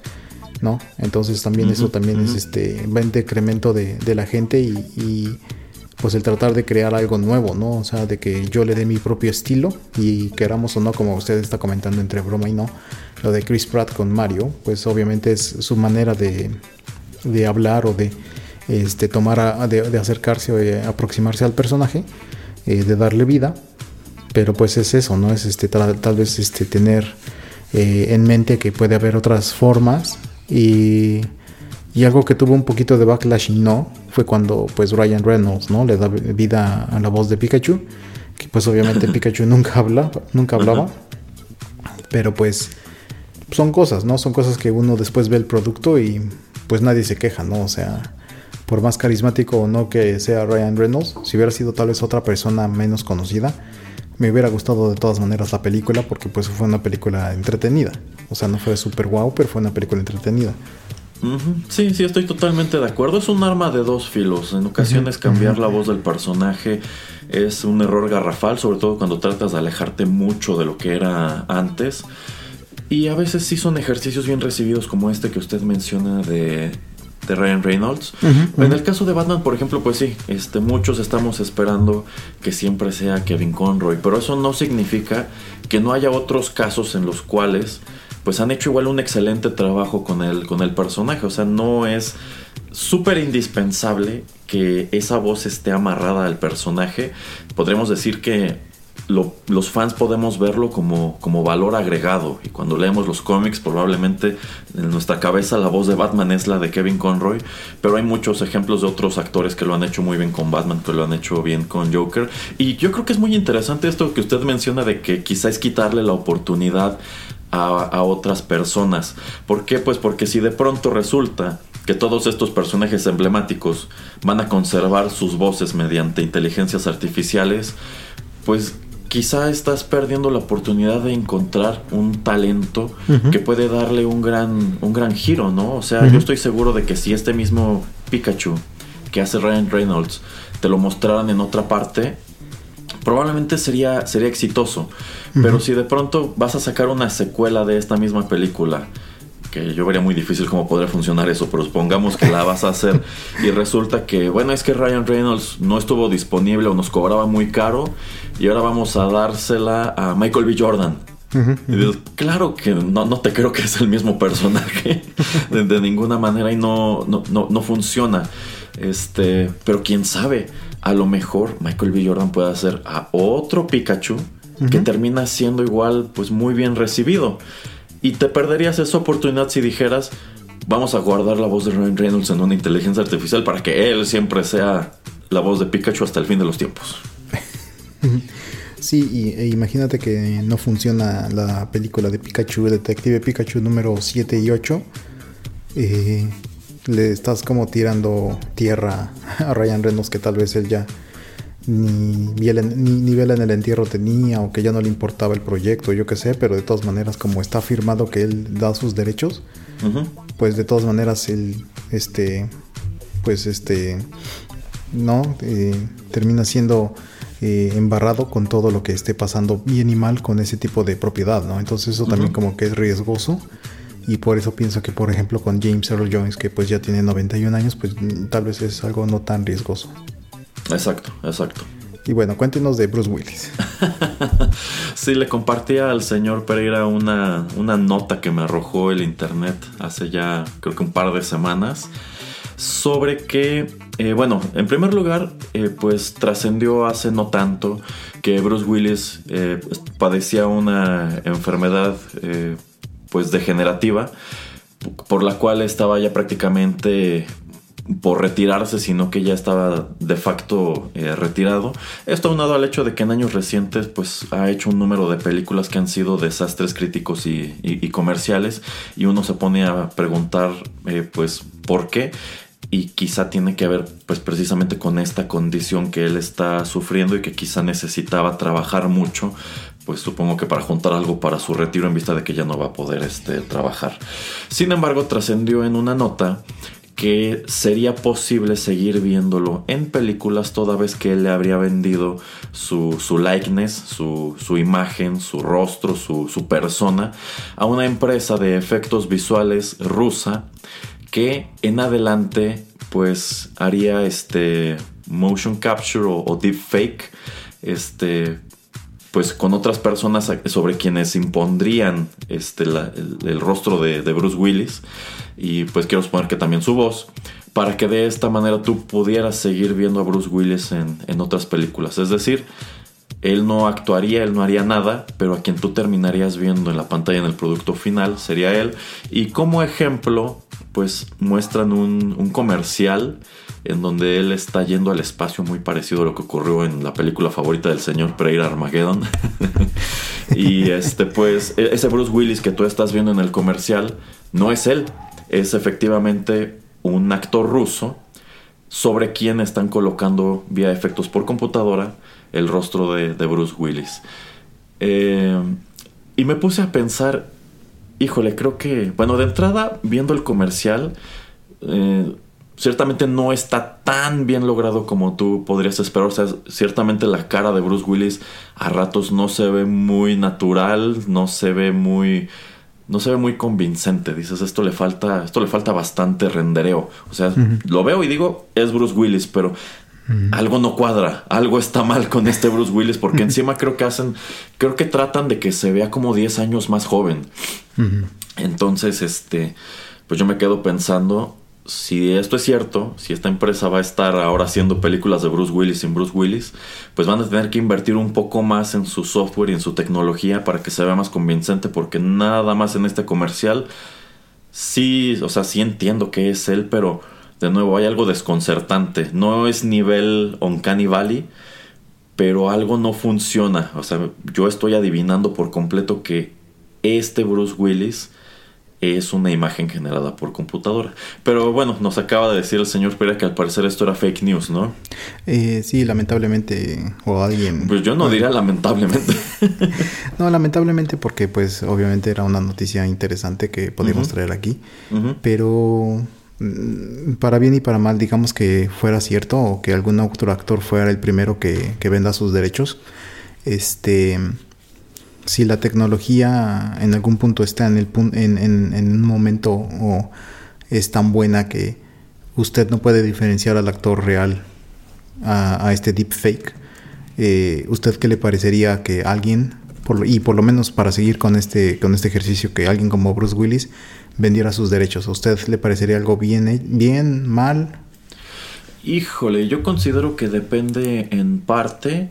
¿No? Entonces también eso también es este, va en decremento de, de la gente y pues el tratar de crear algo nuevo, ¿no? O sea, de que yo le dé mi propio estilo y queramos o no, como usted está comentando entre broma y no, lo de Chris Pratt con Mario, pues obviamente es su manera de, de hablar o de este, tomar, de, acercarse o de aproximarse al personaje, eh, de darle vida, pero pues es eso, ¿no? Es este, tal, vez este, tener eh, en mente que puede haber otras formas y y algo que tuvo un poquito de backlash y no fue cuando pues Ryan Reynolds, ¿no? Le da vida a la voz de Pikachu, que pues obviamente Pikachu nunca habla, nunca hablaba. Pero pues son cosas, ¿no? Son cosas que uno después ve el producto y pues nadie se queja, ¿no? O sea, por más carismático o no que sea Ryan Reynolds, si hubiera sido tal vez otra persona menos conocida, me hubiera gustado de todas maneras la película porque pues fue una película entretenida. O sea, no fue super wow, pero fue una película entretenida. Sí, sí, estoy totalmente de acuerdo. Es un arma de dos filos. En ocasiones cambiar la voz del personaje es un error garrafal, sobre todo cuando tratas de alejarte mucho de lo que era antes. Y a veces sí son ejercicios bien recibidos como este que usted menciona de, de Ryan Reynolds. En el caso de Batman, por ejemplo, pues sí, este, muchos estamos esperando que siempre sea Kevin Conroy, pero eso no significa que no haya otros casos en los cuales pues han hecho igual un excelente trabajo con el, con el personaje. O sea, no es súper indispensable que esa voz esté amarrada al personaje. Podremos decir que los fans podemos verlo como, como valor agregado. Y cuando leemos los cómics, probablemente en nuestra cabeza la voz de Batman es la de Kevin Conroy. Pero hay muchos ejemplos de otros actores que lo han hecho muy bien con Batman, que lo han hecho bien con Joker. Y yo creo que es muy interesante esto que usted menciona de que quizás quitarle la oportunidad a, otras personas. ¿Por qué? Pues porque si de pronto resulta que todos estos personajes emblemáticos van a conservar sus voces mediante inteligencias artificiales, pues quizá estás perdiendo la oportunidad de encontrar un talento que puede darle un gran, un gran giro, ¿no? O sea, yo estoy seguro de que si este mismo Pikachu que hace Ryan Reynolds te lo mostraran en otra parte, probablemente sería, sería exitoso. Pero si de pronto vas a sacar una secuela de esta misma película, que yo vería muy difícil cómo podría funcionar eso, pero supongamos que la vas a hacer y resulta que, bueno, es que Ryan Reynolds no estuvo disponible o nos cobraba muy caro y ahora vamos a dársela a Michael B. Jordan. claro que no, no te creo que es el mismo personaje de, ninguna manera y no, no, no, no funciona. Este, pero quién sabe, a lo mejor Michael B. Jordan puede hacer a otro Pikachu que termina siendo igual, pues muy bien recibido. Y te perderías esa oportunidad si dijeras, vamos a guardar la voz de Ryan Reynolds en una inteligencia artificial para que él siempre sea la voz de Pikachu hasta el fin de los tiempos. Sí, y, e imagínate que no funciona la película de Pikachu, Detective Pikachu número 7 y 8. Eh, le estás como tirando tierra a Ryan Reynolds que tal vez él ya ni, ni, vela en el entierro tenía o que ya no le importaba el proyecto, yo qué sé, pero de todas maneras como está firmado que él da sus derechos, pues de todas maneras él, este, pues este, no, eh, termina siendo eh, embarrado con todo lo que esté pasando bien y mal con ese tipo de propiedad, ¿no? Entonces eso también como que es riesgoso y por eso pienso que por ejemplo con James Earl Jones que pues ya tiene 91 años pues tal vez es algo no tan riesgoso. Exacto, exacto. Y bueno, cuéntenos de Bruce Willis. sí, le compartía al señor Pereira una, una nota que me arrojó el internet hace ya creo que un par de semanas sobre que, eh, bueno, en primer lugar, eh, pues trascendió hace no tanto que Bruce Willis eh, padecía una enfermedad pues degenerativa por la cual estaba ya prácticamente por retirarse, sino que ya estaba de facto eh, retirado. Esto aunado al hecho de que en años recientes pues, ha hecho un número de películas que han sido desastres críticos y, comerciales y uno se pone a preguntar eh, pues por qué y quizá tiene que ver pues precisamente con esta condición que él está sufriendo y que quizá necesitaba trabajar mucho pues supongo que para juntar algo para su retiro en vista de que ya no va a poder este, trabajar. Sin embargo, trascendió en una nota que sería posible seguir viéndolo en películas toda vez que él le habría vendido su, likeness, su, imagen, su rostro, su, su, persona a una empresa de efectos visuales rusa que en adelante pues haría este motion capture o, o deep fake este pues con otras personas sobre quienes impondrían este, el, rostro de, Bruce Willis y pues quiero suponer que también su voz, para que de esta manera tú pudieras seguir viendo a Bruce Willis en, en otras películas. Es decir, él no actuaría, él no haría nada, pero a quien tú terminarías viendo en la pantalla en el producto final sería él. Y como ejemplo, pues muestran un, un, comercial en donde él está yendo al espacio muy parecido a lo que ocurrió en la película favorita del señor Pereira Armageddon. y este pues e-, ese Bruce Willis que tú estás viendo en el comercial no es él, es efectivamente un actor ruso sobre quien están colocando vía efectos por computadora el rostro de, Bruce Willis. Eh, y me puse a pensar, híjole, creo que, bueno, de entrada, viendo el comercial, eh, ciertamente no está tan bien logrado como tú podrías esperar. O sea, ciertamente la cara de Bruce Willis a ratos no se ve muy natural, no se ve muy no se ve muy convincente. Dices, esto le falta, esto le falta bastante rendereo. O sea, lo veo y digo, es Bruce Willis, pero algo no cuadra, algo está mal con este Bruce Willis, porque encima creo que hacen, creo que tratan de que se vea como 10 años más joven. Entonces, este, pues yo me quedo pensando, si esto es cierto, si esta empresa va a estar ahora haciendo películas de Bruce Willis sin Bruce Willis, pues van a tener que invertir un poco más en su software y en su tecnología para que se vea más convincente, porque nada más en este comercial, sí, o sea, sí entiendo que es él, pero de nuevo hay algo desconcertante. No es nivel Uncanny Valley, pero algo no funciona. O sea, yo estoy adivinando por completo que este Bruce Willis es una imagen generada por computadora. Pero bueno, nos acaba de decir el señor Pérez que al parecer esto era fake news, ¿no? Eh, sí, lamentablemente, o alguien... Pues yo no diría lamentablemente. no, lamentablemente porque pues obviamente era una noticia interesante que podíamos traer aquí, pero mm, para bien y para mal, digamos que fuera cierto o que algún otro actor fuera el primero que, que venda sus derechos, este si la tecnología en algún punto está en, el, en, en, un momento o es tan buena que usted no puede diferenciar al actor real a, este deepfake, eh, ¿usted qué le parecería que alguien, por, y por lo menos para seguir con este, con este ejercicio, que alguien como Bruce Willis vendiera sus derechos? ¿A usted le parecería algo bien, bien, mal? Híjole, yo considero que depende en parte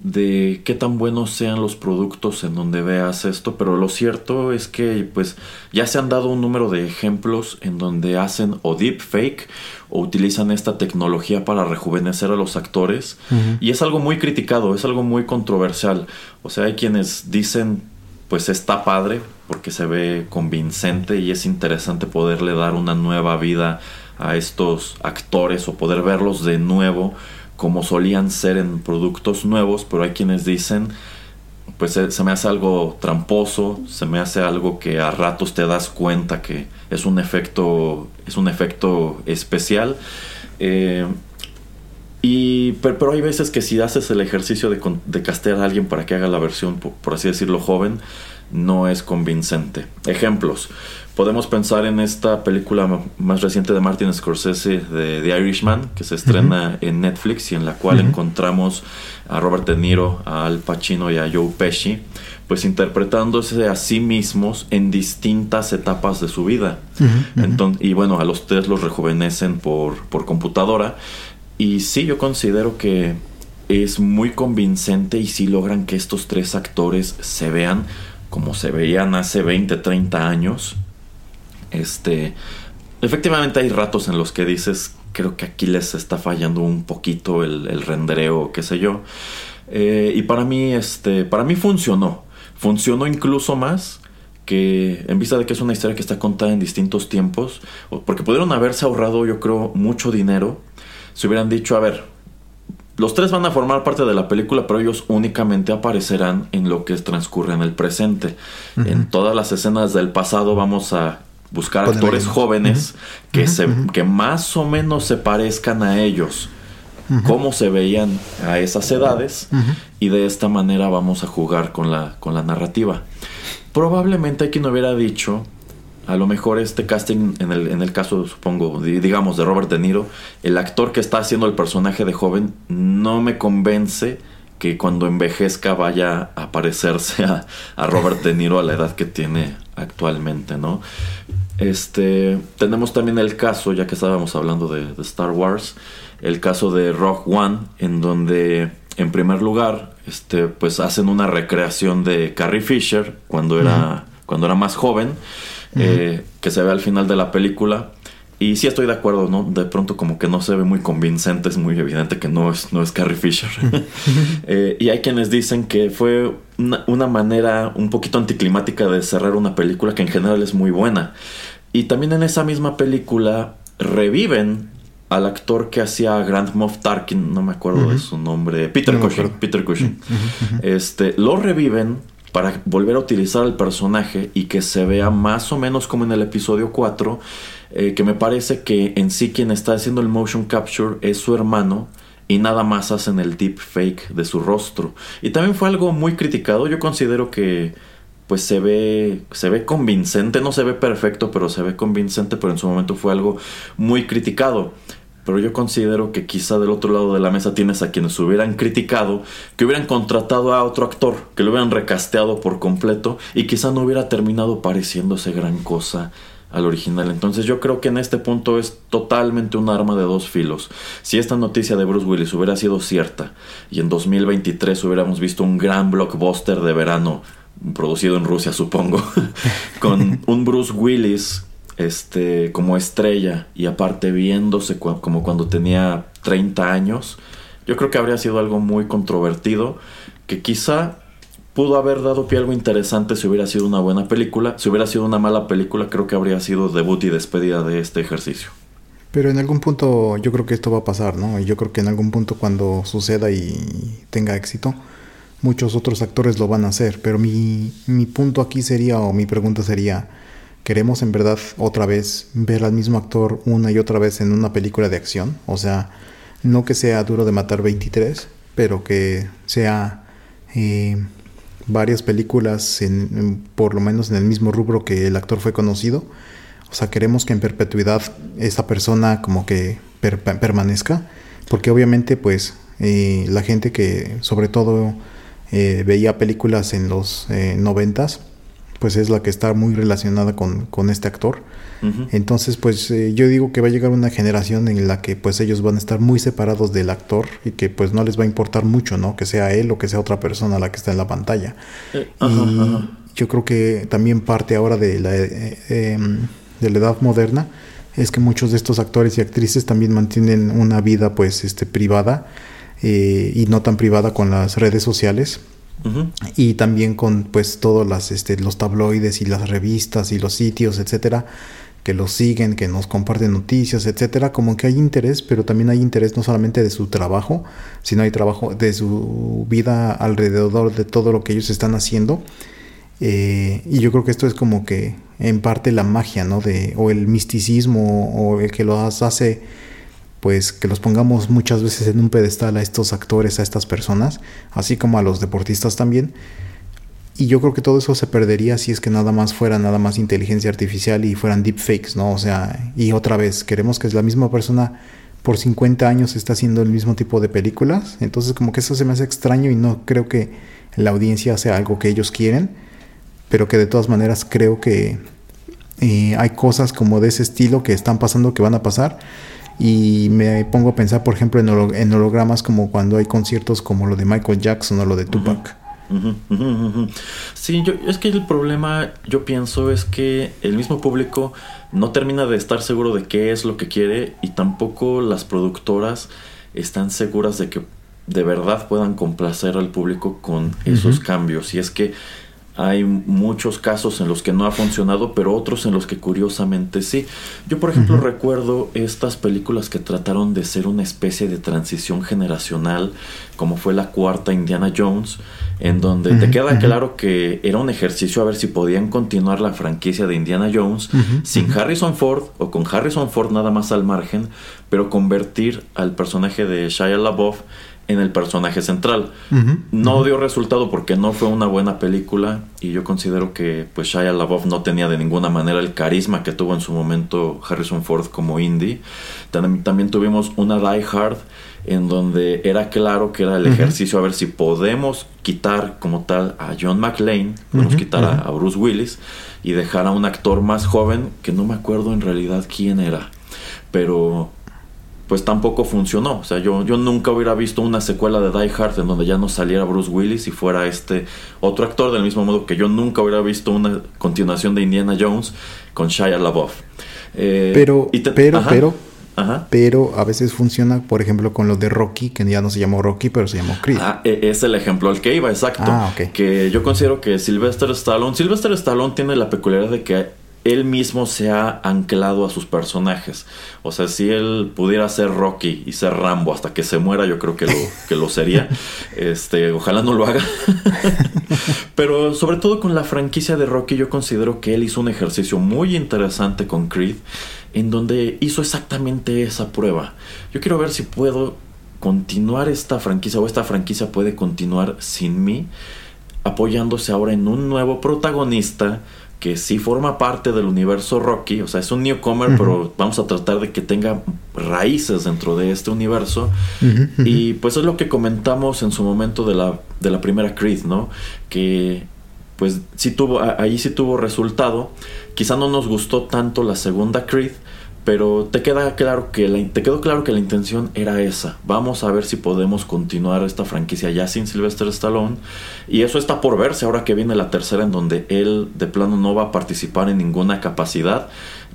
de qué tan buenos sean los productos en donde veas esto, pero lo cierto es que pues ya se han dado un número de ejemplos en donde hacen o deepfake o utilizan esta tecnología para rejuvenecer a los actores y es algo muy criticado, es algo muy controversial. O sea, hay quienes dicen pues está padre porque se ve convincente y es interesante poderle dar una nueva vida a estos actores o poder verlos de nuevo como solían ser en productos nuevos, pero hay quienes dicen, pues se, me hace algo tramposo, se me hace algo que a ratos te das cuenta que es un efecto, es un efecto especial. Eh, y, pero, hay veces que si haces el ejercicio de, de castear a alguien para que haga la versión, por así decirlo, joven, no es convincente. Ejemplos. Podemos pensar en esta película más reciente de Martin Scorsese de The Irishman, que se estrena en Netflix y en la cual encontramos a Robert De Niro, a Al Pacino y a Joe Pesci, pues interpretándose a sí mismos en distintas etapas de su vida. y bueno, a los tres los rejuvenecen por, por computadora. Y sí, yo considero que es muy convincente y sí logran que estos tres actores se vean como se veían hace 20, 30 años este, efectivamente hay ratos en los que dices, creo que aquí les está fallando un poquito el, el rendereo, qué sé yo. Eh, y para mí, este, para mí funcionó. Funcionó incluso más que en vista de que es una historia que está contada en distintos tiempos, porque pudieron haberse ahorrado, yo creo, mucho dinero si hubieran dicho, a ver, los tres van a formar parte de la película, pero ellos únicamente aparecerán en lo que transcurre en el presente. En todas las escenas del pasado vamos a buscar actores jóvenes que, se, que más o menos se parezcan a ellos, cómo se veían a esas edades, y de esta manera vamos a jugar con la, con la narrativa. Probablemente hay quien hubiera dicho, a lo mejor este casting, en el, en el caso, supongo, digamos, de Robert De Niro, el actor que está haciendo el personaje de joven no me convence que cuando envejezca vaya a parecerse a, a Robert De Niro a la edad que tiene actualmente, ¿no? Este, tenemos también el caso, ya que estábamos hablando de, Star Wars, el caso de Rogue One, en donde, en primer lugar, este, pues hacen una recreación de Carrie Fisher cuando era, cuando era más joven, eh, que se ve al final de la película. Y sí estoy de acuerdo, ¿no? De pronto como que no se ve muy convincente, es muy evidente que no es, no es Carrie Fisher. Eh, y hay quienes dicen que fue una, manera un poquito anticlimática de cerrar una película que en general es muy buena. Y también en esa misma película reviven al actor que hacía Grand Moff Tarkin, no me acuerdo de su nombre, Peter Cushing, Peter Cushing. Este, lo reviven para volver a utilizar el personaje y que se vea más o menos como en el episodio 4, eh, que me parece que en sí quien está haciendo el motion capture es su hermano y nada más hacen el deep fake de su rostro. Y también fue algo muy criticado, yo considero que pues se ve se ve convincente, no se ve perfecto, pero se ve convincente, pero en su momento fue algo muy criticado. Pero yo considero que quizá del otro lado de la mesa tienes a quienes hubieran criticado, que hubieran contratado a otro actor, que lo hubieran recasteado por completo y quizá no hubiera terminado pareciéndose gran cosa al original. Entonces yo creo que en este punto es totalmente un arma de dos filos. Si esta noticia de Bruce Willis hubiera sido cierta y en 2023 hubiéramos visto un gran blockbuster de verano producido en Rusia supongo, con un Bruce Willis este, como estrella y aparte viéndose como cuando tenía 30 años, yo creo que habría sido algo muy controvertido, que quizá pudo haber dado pie a algo interesante si hubiera sido una buena película, si hubiera sido una mala película, creo que habría sido debut y despedida de este ejercicio. Pero en algún punto yo creo que esto va a pasar, ¿no? Y yo creo que en algún punto cuando suceda y tenga éxito, muchos otros actores lo van a hacer. Pero mi, mi punto aquí sería, o mi pregunta sería, ¿Queremos en verdad otra vez ver al mismo actor una y otra vez en una película de acción? O sea, no que sea duro de matar 23, pero que sea eh, varias películas, en, por lo menos en el mismo rubro que el actor fue conocido. O sea, queremos que en perpetuidad esa persona como que permanezca, porque obviamente pues eh, la gente que sobre todo eh, veía películas en los noventas, pues es la que está muy relacionada con, con este actor. Entonces, pues eh, yo digo que va a llegar una generación en la que pues ellos van a estar muy separados del actor y que pues no les va a importar mucho, ¿no? Que sea él o que sea otra persona la que está en la pantalla. Eh, y yo creo que también parte ahora de la, eh, em, de la edad moderna es que muchos de estos actores y actrices también mantienen una vida pues este privada y no tan privada con las redes sociales y también con pues todos las, este, los tabloides y las revistas y los sitios, etcétera, que los siguen, que nos comparten noticias, etcétera, como que hay interés, pero también hay interés no solamente de su trabajo, sino hay trabajo de su vida alrededor de todo lo que ellos están haciendo. Eh, y yo creo que esto es como que en parte la magia, ¿no? De, o el misticismo, o el que los hace, pues que los pongamos muchas veces en un pedestal a estos actores, a estas personas, así como a los deportistas también y yo creo que todo eso se perdería si es que nada más fuera nada más inteligencia artificial y fueran deepfakes, ¿no? O sea, y otra vez, queremos que la misma persona por 50 años está haciendo el mismo tipo de películas. Entonces como que eso se me hace extraño y no creo que la audiencia sea algo que ellos quieren. Pero que de todas maneras creo que eh, hay cosas como de ese estilo que están pasando, que van a pasar. Y me pongo a pensar, por ejemplo, en, hologramas como cuando hay conciertos como lo de Michael Jackson o lo de Tupac. Sí, yo, es que el problema, yo pienso, es que el mismo público no termina de estar seguro de qué es lo que quiere y tampoco las productoras están seguras de que de verdad puedan complacer al público con esos cambios. Y es que hay muchos casos en los que no ha funcionado, pero otros en los que curiosamente sí. Yo, por ejemplo, recuerdo estas películas que trataron de ser una especie de transición generacional, como fue la cuarta Indiana Jones, en donde te queda claro que era un ejercicio a ver si podían continuar la franquicia de Indiana Jones sin Harrison Ford o con Harrison Ford nada más al margen, pero convertir al personaje de Shia LaBeouf en el personaje central. no dio resultado porque no fue una buena película y yo considero que pues Shia LaBeouf no tenía de ninguna manera el carisma que tuvo en su momento Harrison Ford como Indy. También, tuvimos una Die Hard en donde era claro que era el ejercicio a ver si podemos quitar como tal a John McClane, podemos quitar a Bruce Willis y dejar a un actor más joven que no me acuerdo en realidad quién era, pero pues tampoco funcionó. O sea, yo, yo nunca hubiera visto una secuela de Die Hard en donde ya no saliera Bruce Willis y fuera este otro actor, del mismo modo que yo nunca hubiera visto una continuación de Indiana Jones con Shia LaBeouf. Eh, pero, pero, pero, pero a veces funciona, por ejemplo, con lo de Rocky, que ya no se llamó Rocky, pero se llamó Creed. Ah, e, es el ejemplo al que iba, exacto. Ah, Que yo considero que Sylvester Stallone, Sylvester Stallone tiene la peculiaridad de que él mismo se ha anclado a sus personajes. O sea, si él pudiera ser Rocky y ser Rambo hasta que se muera, yo creo que lo, que lo sería. Este, ojalá no lo haga. Pero sobre todo con la franquicia de Rocky, yo considero que él hizo un ejercicio muy interesante con Creed, en donde hizo exactamente esa prueba. Yo quiero ver si puedo continuar esta franquicia o esta franquicia puede continuar sin mí, apoyándose ahora en un nuevo protagonista que sí forma parte del universo Rocky, o sea, es un newcomer, pero vamos a tratar de que tenga raíces dentro de este universo. Y pues es lo que comentamos en su momento de la, de la primera Creed, ¿no? Que pues sí tuvo, ahí sí tuvo resultado. Quizá no nos gustó tanto la segunda Creed, pero te queda claro que la, te quedó claro que la intención era esa. Vamos a ver si podemos continuar esta franquicia ya sin Sylvester Stallone. Y eso está por verse ahora que viene la tercera en donde él de plano no va a participar en ninguna capacidad.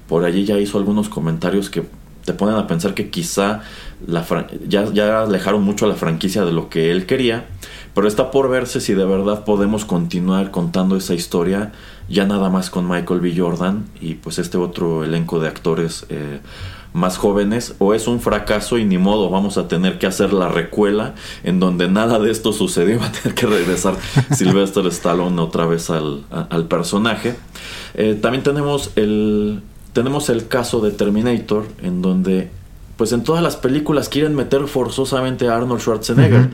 Por allí ya hizo algunos comentarios que te ponen a pensar que quizá la ya, ya alejaron mucho a la franquicia de lo que él quería. Pero está por verse si de verdad podemos continuar contando esa historia ya nada más con Michael B. Jordan y pues este otro elenco de actores eh, más jóvenes o es un fracaso y ni modo vamos a tener que hacer la recuela en donde nada de esto sucedió va a tener que regresar Sylvester Stallone otra vez al, personaje eh, también tenemos el tenemos el caso de Terminator en donde pues en todas las películas quieren meter forzosamente a Arnold Schwarzenegger.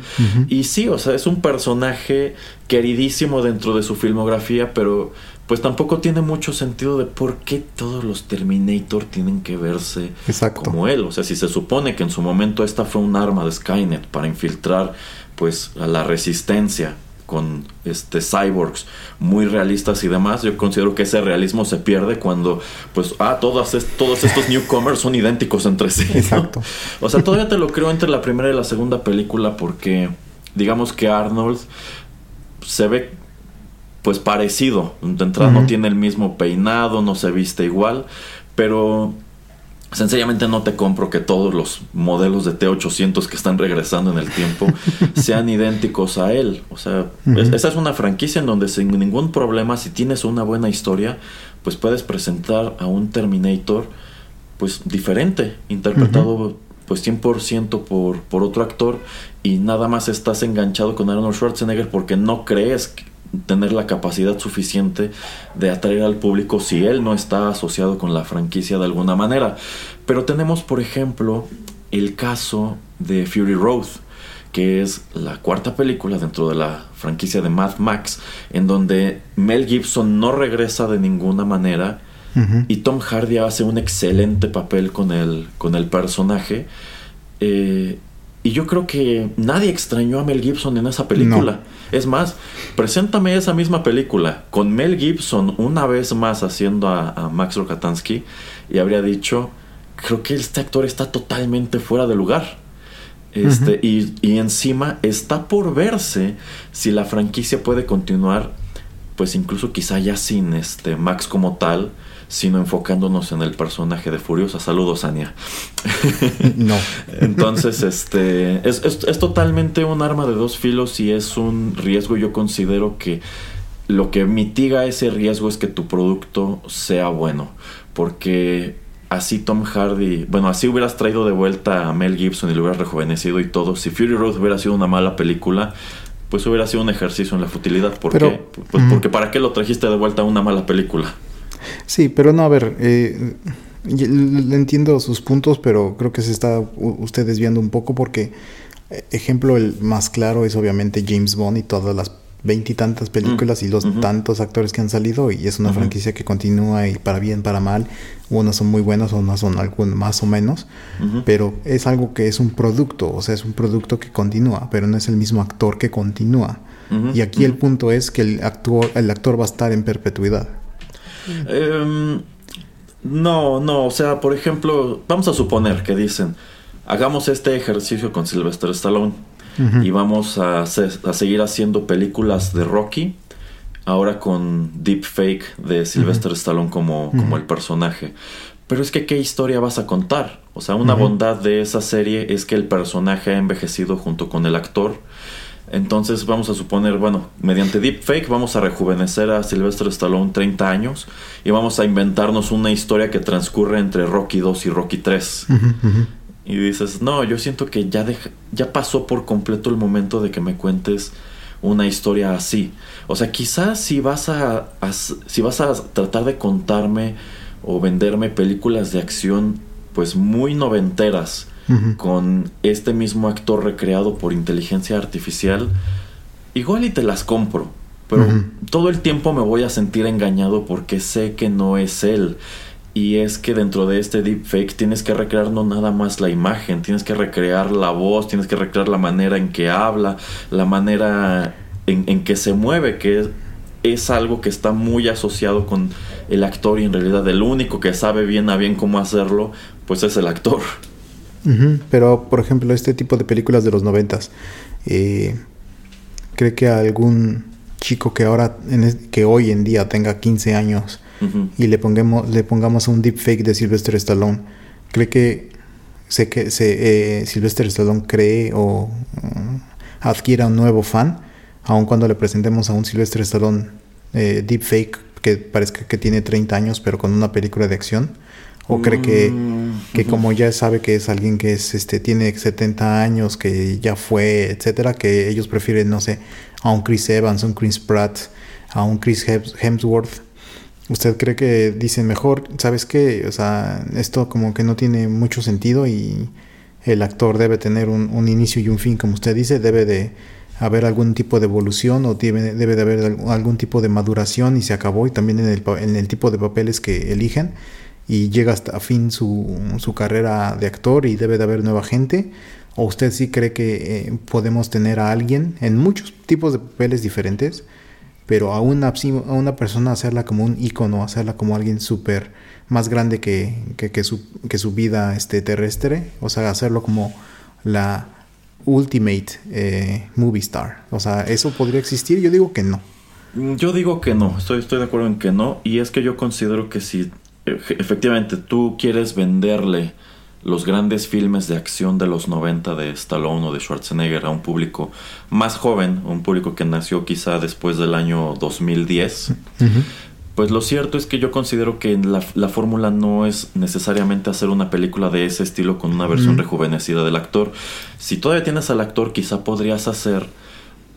Y sí, o sea, es un personaje queridísimo dentro de su filmografía, pero pues tampoco tiene mucho sentido de por qué todos los Terminator tienen que verse como él. O sea, si se supone que en su momento esta fue un arma de Skynet para infiltrar pues a la resistencia con este cyborgs muy realistas y demás, yo considero que ese realismo se pierde cuando pues ah todos estos newcomers son idénticos entre sí. Exacto. O sea, todavía te lo creo entre la primera y la segunda película porque digamos que Arnold se ve pues parecido, de entrada no tiene el mismo peinado, no se viste igual, pero Sencillamente no te compro que todos los modelos de T800 que están regresando en el tiempo sean idénticos a él. O sea, esa es una franquicia en donde sin ningún problema, si tienes una buena historia, pues puedes presentar a un Terminator pues diferente, interpretado pues 100% por, por otro actor y nada más estás enganchado con Arnold Schwarzenegger porque no crees tener la capacidad suficiente de atraer al público si él no está asociado con la franquicia de alguna manera. Pero tenemos, por ejemplo, el caso de Fury Road, que es la cuarta película dentro de la franquicia de Mad Max, en donde Mel Gibson no regresa de ninguna manera y Tom Hardy hace un excelente papel con el, con el personaje. Eh, y yo creo que nadie extrañó a Mel Gibson en esa película. Es más, preséntame esa misma película con Mel Gibson una vez más haciendo a, Max Rokatansky y habría dicho, creo que este actor está totalmente fuera de lugar. Este, y, y, encima está por verse si la franquicia puede continuar, pues incluso quizá ya sin este Max como tal, sino enfocándonos en el personaje de Furiosa. Saludos, Ania. no. Entonces, este, es, es, totalmente un arma de dos filos y es un riesgo. Yo considero que lo que mitiga ese riesgo es que tu producto sea bueno. Porque así Tom Hardy, bueno, así hubieras traído de vuelta a Mel Gibson y lo hubieras rejuvenecido y todo. Si Fury Road hubiera sido una mala película, pues hubiera sido un ejercicio en la futilidad. ¿Por qué? Pues porque ¿para qué lo trajiste de vuelta a una mala película? Sí, pero no, a ver, eh, entiendo sus puntos, pero creo que se está usted desviando un poco porque, eh, ejemplo, el más claro es obviamente James Bond y todas las veintitantas películas y los tantos actores que han salido y es una franquicia que continúa y para bien, para mal, unas son muy buenas, unas son algo más o menos, pero es algo que es un producto, o sea, es un producto que continúa, pero no es el mismo actor que continúa. Y aquí el punto es que el actor, el actor va a estar en perpetuidad. Em, no, no, o sea, por ejemplo, vamos a suponer que dicen, hagamos este ejercicio con Sylvester Stallone y vamos a, a, seguir haciendo películas de Rocky, ahora con deepfake de Sylvester Stallone como, como el personaje. Pero es que, ¿qué historia vas a contar? O sea, una bondad de esa serie es que el personaje ha envejecido junto con el actor entonces vamos a suponer, bueno, mediante deepfake vamos a rejuvenecer a Sylvester Stallone 30 años y vamos a inventarnos una historia que transcurre entre Rocky 2 y Rocky 3. Y dices, no, yo siento que ya, ya pasó por completo el momento de que me cuentes una historia así. O sea, quizás si vas a, si vas a tratar de contarme o venderme películas de acción pues muy noventeras, con este mismo actor recreado por inteligencia artificial, igual y te las compro. Pero todo el tiempo me voy a sentir engañado porque sé que no es él. Y es que dentro de este deepfake tienes que recrear no nada más la imagen, tienes que recrear la voz, tienes que recrear la manera en que habla, la manera en, en que se mueve, que es, es algo que está muy asociado con el actor y en realidad el único que sabe bien a bien cómo hacerlo, pues es el actor. Pero, por ejemplo, este tipo de películas de los noventas, eh, ¿cree que algún chico que ahora, que hoy en día tenga 15 años y le pongamos, le pongamos un deepfake de Sylvester Stallone, cree que, sé que se, eh, Sylvester Stallone cree o uh, adquiera un nuevo fan, aun cuando le presentemos a un Sylvester Stallone eh, deepfake que parezca que tiene 30 años pero con una película de acción? ¿O cree que, mm, que como ya sabe que es alguien que es, este, tiene 70 años, que ya fue, etcétera, que ellos prefieren, no sé, a un Chris Evans, a un Chris Pratt, a un Chris Hemsworth? ¿Usted cree que dicen mejor, sabes qué? O sea, esto como que no tiene mucho sentido y el actor debe tener un, un inicio y un fin, como usted dice, debe de haber algún tipo de evolución o debe, debe de haber algún tipo de maduración y se acabó y también en el, en el tipo de papeles que eligen y llega hasta fin su, su carrera de actor y debe de haber nueva gente? ¿O usted sí cree que eh, podemos tener a alguien en muchos tipos de papeles diferentes, pero a una, a una persona hacerla como un icono, hacerla como alguien súper más grande que, que, su, que su vida este, terrestre? O sea, hacerlo como la ultimate eh, movie star. O sea, ¿eso podría existir? Yo digo que no. Yo digo que no, estoy, estoy de acuerdo en que no, y es que yo considero que si efectivamente, tú quieres venderle los grandes filmes de acción de los 90 de Stallone o de Schwarzenegger a un público más joven, un público que nació quizá después del año 2010, pues lo cierto es que yo considero que la, la fórmula no es necesariamente hacer una película de ese estilo con una versión rejuvenecida del actor. Si todavía tienes al actor, quizá podrías hacer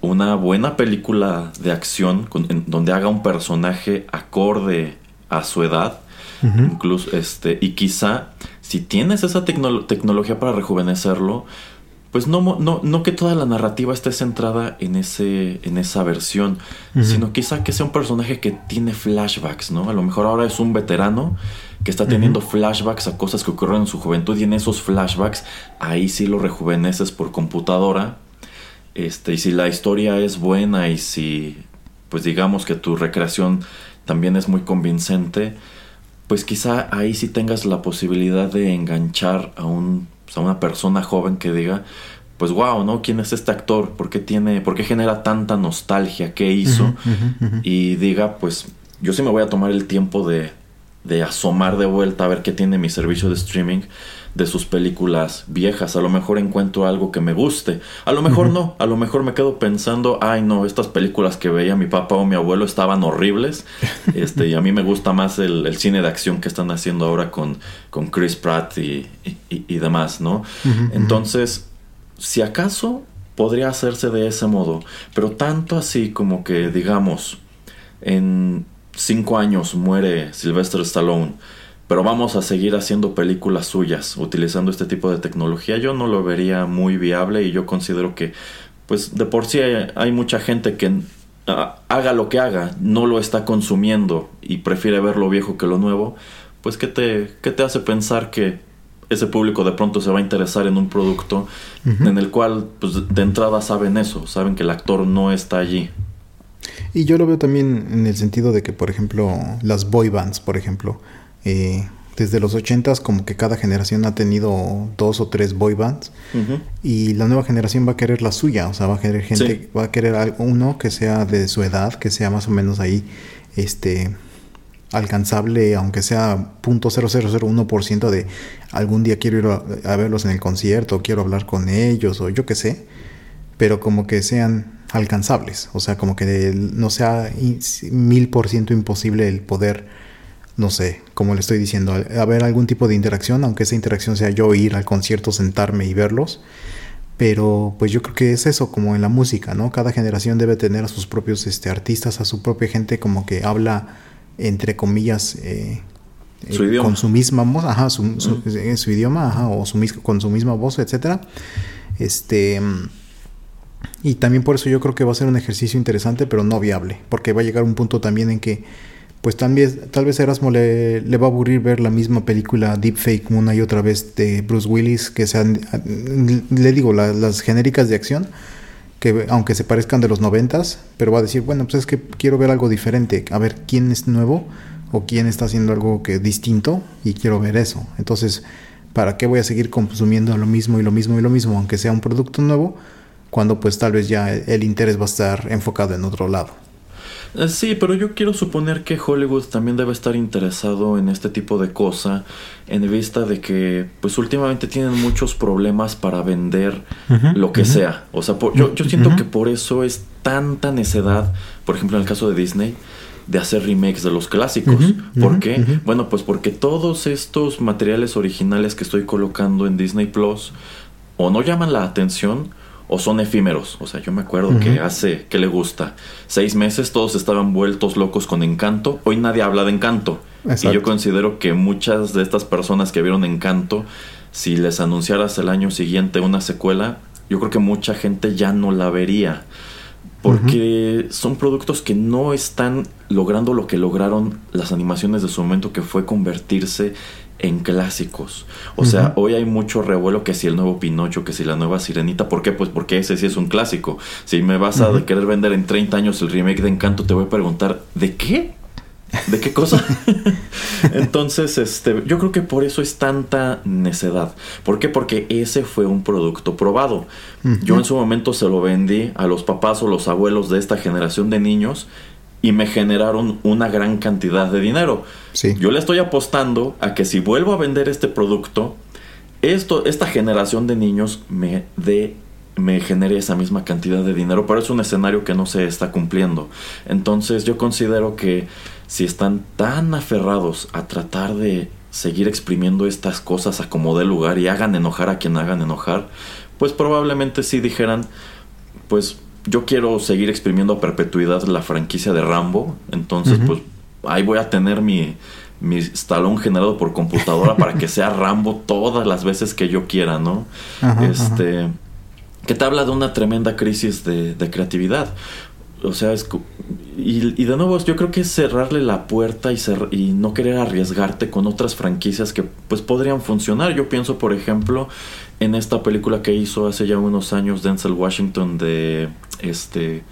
una buena película de acción donde haga un personaje acorde a su edad. Incluso este, y quizá si tienes esa tecnología para rejuvenecerlo, pues no, no, no que toda la narrativa esté centrada en, ese, en esa versión, sino quizá que sea un personaje que tiene flashbacks, ¿no? A lo mejor ahora es un veterano que está teniendo flashbacks a cosas que ocurrieron en su juventud y en esos flashbacks ahí sí lo rejuveneces por computadora. Este, y si la historia es buena y si, pues digamos que tu recreación también es muy convincente, pues quizá ahí sí tengas la posibilidad de enganchar a un pues, a una persona joven que diga, pues wow, ¿no? ¿Quién es este actor? ¿Por qué tiene, por qué genera tanta nostalgia? ¿Qué hizo? Y diga, pues yo sí me voy a tomar el tiempo de, de asomar de vuelta a ver qué tiene mi servicio de streaming de sus películas viejas. A lo mejor encuentro algo que me guste. A lo mejor no. A lo mejor me quedo pensando, ay no, estas películas que veía mi papá o mi abuelo estaban horribles. este, y a mí me gusta más el, cine de acción que están haciendo ahora con, con Chris Pratt y, y, demás, ¿no? Entonces, si acaso podría hacerse de ese modo. Pero tanto así como que, digamos, en cinco años muere Sylvester Stallone pero vamos a seguir haciendo películas suyas utilizando este tipo de tecnología. Yo no lo vería muy viable y yo considero que, pues de por sí hay, mucha gente que ah, haga lo que haga, no lo está consumiendo y prefiere ver lo viejo que lo nuevo. Pues ¿qué te, qué te hace pensar que ese público de pronto se va a interesar en un producto en el cual pues de entrada saben eso, saben que el actor no está allí. Y yo lo veo también en el sentido de que, por ejemplo, las boy bands, por ejemplo, eh, desde los 80 como que cada generación ha tenido dos o tres boy bands y la nueva generación va a querer la suya, o sea, va a querer gente, va a querer uno que sea de su edad, que sea más o menos ahí este alcanzable, aunque sea .0001% de algún día quiero ir a, verlos en el concierto, quiero hablar con ellos o yo qué sé, pero como que sean alcanzables, o sea, como que no sea mil por ciento imposible el poder no sé, como le estoy diciendo, haber algún tipo de interacción, aunque esa interacción sea yo ir al concierto, sentarme y verlos. Pero pues yo creo que es eso, como en la música, ¿no? Cada generación debe tener a sus propios este, artistas, a su propia gente como que habla, entre comillas, eh, eh, con su misma voz, ajá, su, su, idioma, ajá, o su, con su misma voz, etcétera. Este... Y también por eso yo creo que va a ser un ejercicio interesante, pero no viable, porque va a llegar un punto también en que pues tal vez, tal vez Erasmo le, le, va a aburrir ver la misma película Deepfake una y otra vez de Bruce Willis, que sean, le digo, las genéricas de acción, que aunque se parezcan de los noventas, pero va a decir, bueno, pues es que quiero ver algo diferente, a ver quién es nuevo o quién está haciendo algo que distinto y quiero ver eso. Entonces, ¿para qué voy a seguir consumiendo lo mismo y lo mismo y lo mismo, aunque sea un producto nuevo, cuando pues tal vez ya el interés va a estar enfocado en otro lado? Eh, sí, pero yo quiero suponer que Hollywood también debe estar interesado en este tipo de cosa, en vista de que, pues últimamente tienen muchos problemas para vender lo que sea. O sea, yo, yo siento que por eso es tanta necedad, por ejemplo, en el caso de Disney, de hacer remakes de los clásicos. ¿Por qué? Bueno, pues porque todos estos materiales originales que estoy colocando en Disney Plus o no llaman la atención o son efímeros. O sea, yo me acuerdo que hace, ¿qué le gusta? Seis meses todos estaban vueltos locos con Encanto. Hoy nadie habla de Encanto. Y yo considero que muchas de estas personas que vieron Encanto, si les anunciaras el año siguiente una secuela, yo creo que mucha gente ya no la vería. Porque son productos que no están logrando lo que lograron las animaciones de su momento, que fue convertirse en clásicos. O sea, hoy hay mucho revuelo que si el nuevo Pinocho, que si la nueva Sirenita. ¿Por qué? Pues porque ese sí es un clásico. Si me vas a querer vender en 30 años el remake de Encanto, te voy a preguntar, ¿de qué? ¿De qué cosa? Entonces, este, yo creo que por eso es tanta necedad. ¿Por qué? Porque ese fue un producto probado. Yo en su momento se lo vendí a los papás o los abuelos de esta generación de niños y me generaron una gran cantidad de dinero. Sí. Yo le estoy apostando a que si vuelvo a vender este producto, esto, esta generación de niños me dé me genere esa misma cantidad de dinero, pero es un escenario que no se está cumpliendo. Entonces yo considero que si están tan aferrados a tratar de seguir exprimiendo estas cosas a como dé lugar y hagan enojar a quien hagan enojar, pues probablemente sí dijeran, pues yo quiero seguir exprimiendo a perpetuidad la franquicia de Rambo, entonces pues ahí voy a tener mi, mi estalón generado por computadora para que sea Rambo todas las veces que yo quiera, ¿no? Ajá, este que te habla de una tremenda crisis de, de creatividad. O sea, es, cu- y, y de nuevo, yo creo que es cerrarle la puerta y, cer- y no querer arriesgarte con otras franquicias que pues podrían funcionar. Yo pienso, por ejemplo, en esta película que hizo hace ya unos años Denzel Washington de este,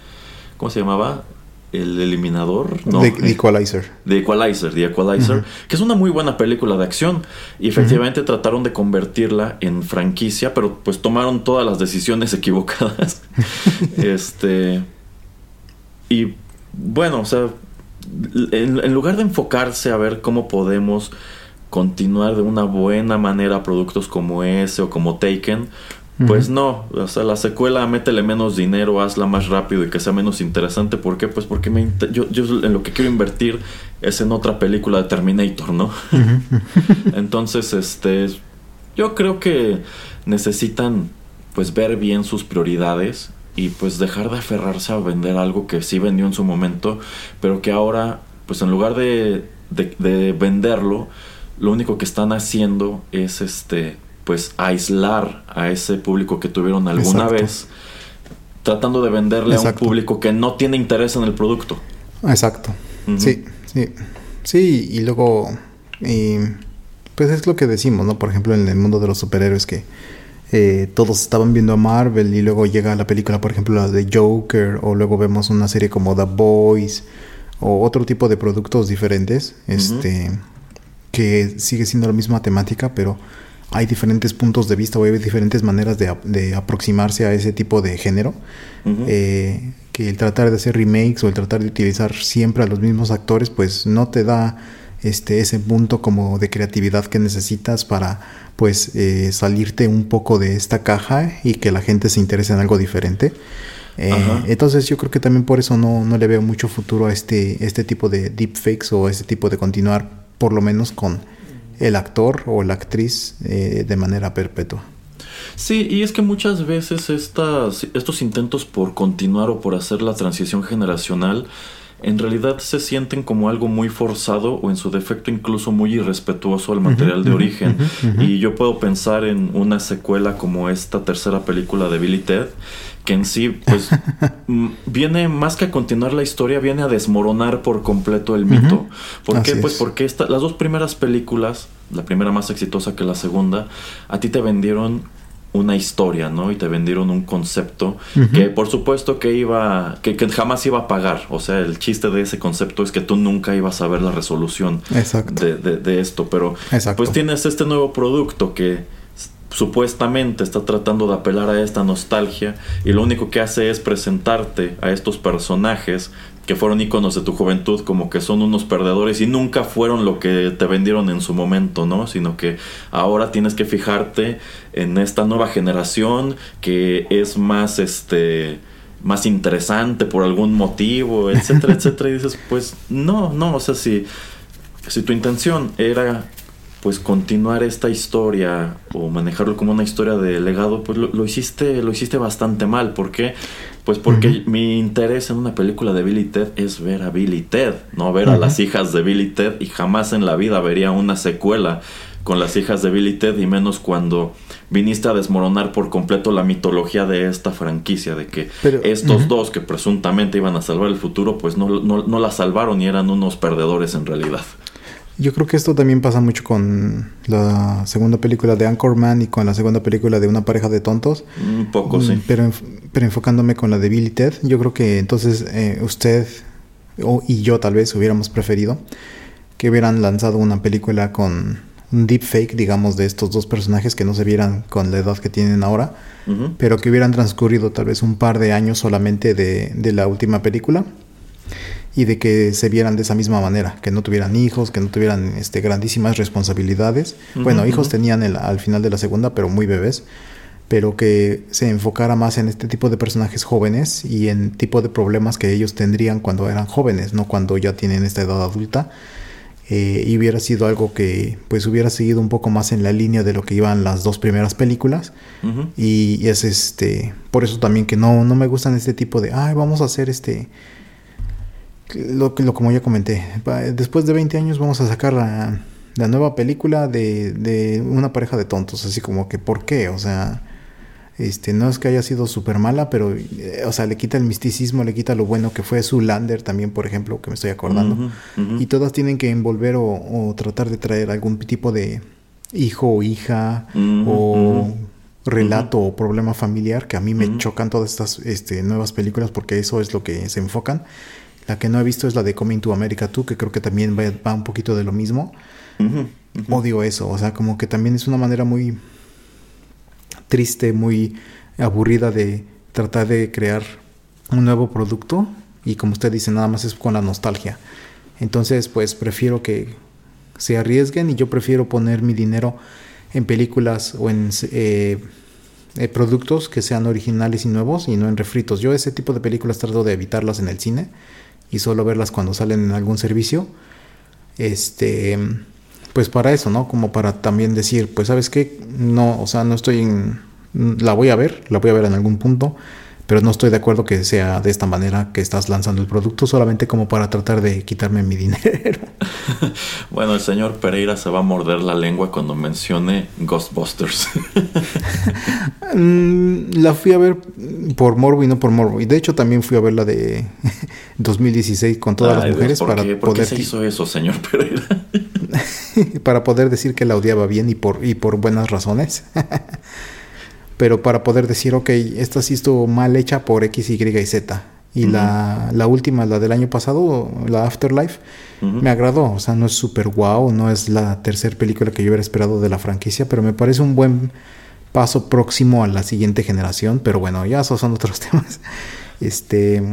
¿cómo se llamaba? El eliminador, ¿no? The, The Equalizer. The Equalizer, The Equalizer, que es una muy buena película de acción y efectivamente trataron de convertirla en franquicia, pero pues tomaron todas las decisiones equivocadas. este y bueno, o sea, en, en lugar de enfocarse a ver cómo podemos continuar de una buena manera productos como ese o como Taken, pues no, o sea, la secuela métele menos dinero, hazla más rápido y que sea menos interesante. ¿Por qué? Pues porque me yo, yo en lo que quiero invertir es en otra película de Terminator, ¿no? Entonces, este, yo creo que necesitan pues ver bien sus prioridades y pues dejar de aferrarse a vender algo que sí vendió en su momento, pero que ahora pues en lugar de, de, de venderlo, lo único que están haciendo es este pues aislar a ese público que tuvieron alguna Exacto. vez tratando de venderle a un público que no tiene interés en el producto. Exacto. Sí, sí. Sí, y luego, y, pues es lo que decimos, ¿no? Por ejemplo, en el mundo de los superhéroes que eh, todos estaban viendo a Marvel y luego llega la película, por ejemplo, la de Joker, o luego vemos una serie como The Boys, o otro tipo de productos diferentes, este, que sigue siendo la misma temática, pero hay diferentes puntos de vista o hay diferentes maneras de, ap- de aproximarse a ese tipo de género. Eh, que el tratar de hacer remakes o el tratar de utilizar siempre a los mismos actores, pues no te da este ese punto como de creatividad que necesitas para pues eh, salirte un poco de esta caja y que la gente se interese en algo diferente. Eh, entonces yo creo que también por eso no, no le veo mucho futuro a este, este tipo de deepfakes o este tipo de continuar por lo menos con el actor o la actriz eh, de manera perpetua. Sí, y es que muchas veces estas, estos intentos por continuar o por hacer la transición generacional en realidad se sienten como algo muy forzado o en su defecto incluso muy irrespetuoso al material de origen. Y yo puedo pensar en una secuela como esta tercera película de Billy Ted, que en sí pues viene más que a continuar la historia, viene a desmoronar por completo el mito. ¿Por qué? Pues es. porque esta, las dos primeras películas, la primera más exitosa que la segunda, a ti te vendieron una historia, ¿no? Y te vendieron un concepto que por supuesto que iba, que, que jamás iba a pagar. O sea, el chiste de ese concepto es que tú nunca ibas a ver la resolución Exacto. de, de- de esto. Pero Exacto. pues tienes este nuevo producto que supuestamente está tratando de apelar a esta nostalgia y lo único que hace es presentarte a estos personajes que fueron íconos de tu juventud como que son unos perdedores y nunca fueron lo que te vendieron en su momento, ¿no? Sino que ahora tienes que fijarte en esta nueva generación que es más este más interesante por algún motivo, etcétera, etcétera y dices, pues no, no, o sea, si si tu intención era pues continuar esta historia o manejarlo como una historia de legado, pues lo, lo hiciste, lo hiciste bastante mal. ¿Por qué? Pues porque mi interés en una película de Billy Ted es ver a Billy Ted, no ver a las hijas de Billy Ted y jamás en la vida vería una secuela con las hijas de Billy Ted y menos cuando viniste a desmoronar por completo la mitología de esta franquicia, de que Pero- estos dos que presuntamente iban a salvar el futuro, pues no, no, no la salvaron y eran unos perdedores en realidad. Yo creo que esto también pasa mucho con la segunda película de Anchorman y con la segunda película de Una pareja de tontos. Un poco, Mm, sí. Pero, enf- pero enfocándome con la de Billy Ted, yo creo que entonces eh, usted o, y yo tal vez hubiéramos preferido que hubieran lanzado una película con un deepfake, digamos, de estos dos personajes que no se vieran con la edad que tienen ahora, pero que hubieran transcurrido tal vez un par de años solamente de, de la última película y de que se vieran de esa misma manera, que no tuvieran hijos, que no tuvieran este, grandísimas responsabilidades. bueno, hijos tenían al final de la segunda, pero muy bebés, pero que se enfocara más en este tipo de personajes jóvenes y en tipo de problemas que ellos tendrían cuando eran jóvenes, no cuando ya tienen esta edad adulta. Eh, y hubiera sido algo que pues hubiera seguido un poco más en la línea de lo que iban las dos primeras películas y, es este por eso también que no no me gustan este tipo de ay vamos a hacer este lo, lo como ya comenté, después de 20 años vamos a sacar la, nueva película de, de, una pareja de tontos, así como que ¿por qué? O sea, este, no es que haya sido súper mala, pero, eh, o sea, le quita el misticismo, le quita lo bueno que fue Lander también, por ejemplo, que me estoy acordando. Y todas tienen que envolver o, tratar de traer algún tipo de hijo o hija o relato o problema familiar, que a mí me chocan todas estas este, nuevas películas porque eso es lo que se enfocan. La que no he visto es la de Coming to America 2, que creo que también va, un poquito de lo mismo. Odio eso, o sea, como que también es una manera muy triste, muy aburrida de tratar de crear un nuevo producto y como usted dice, nada más es con la nostalgia. Entonces, pues prefiero que se arriesguen y yo prefiero poner mi dinero en películas o en eh, eh, productos que sean originales y nuevos y no en refritos. Yo ese tipo de películas trato de evitarlas en el cine y solo verlas cuando salen en algún servicio. Este, pues para eso, ¿no? Como para también decir, pues sabes qué, no, o sea, no estoy en, la voy a ver, la voy a ver en algún punto, pero no estoy de acuerdo que sea de esta manera que estás lanzando el producto solamente como para tratar de quitarme mi dinero. bueno, el señor Pereira se va a morder la lengua cuando mencione Ghostbusters. Mm, la fui a ver por morbo y no por morbo. Y de hecho también fui a ver la de 2016 con todas las mujeres para poder... ¿Por qué se hizo eso, señor Pereira? para poder decir que la odiaba bien y por, y por buenas razones pero para poder decir, ok, esta sí estuvo mal hecha por X, Y y Z. Y la, la, última, la del año pasado, la Afterlife, me agradó. O sea, no es súper guau, no es la tercera película que yo hubiera esperado de la franquicia, pero me parece un buen paso próximo a la siguiente generación. Pero bueno, ya esos son otros temas. Este,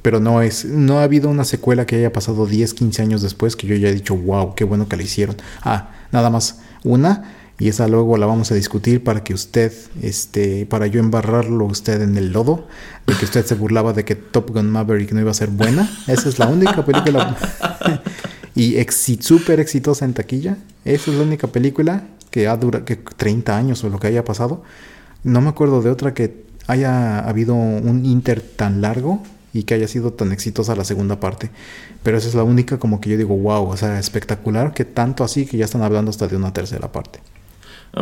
pero no es, no ha habido una secuela que haya pasado 10, 15 años después que yo haya dicho, wow, qué bueno que la hicieron. Ah, nada más una y esa luego la vamos a discutir para que usted, este, para yo embarrarlo usted en el lodo, de que usted se burlaba de que Top Gun Maverick no iba a ser buena. Esa es la única película y súper exitosa en taquilla. Esa es la única película que ha durado que 30 años o lo que haya pasado. No me acuerdo de otra que haya habido un inter tan largo y que haya sido tan exitosa la segunda parte. Pero esa es la única como que yo digo, wow, o sea, espectacular, que tanto así que ya están hablando hasta de una tercera parte.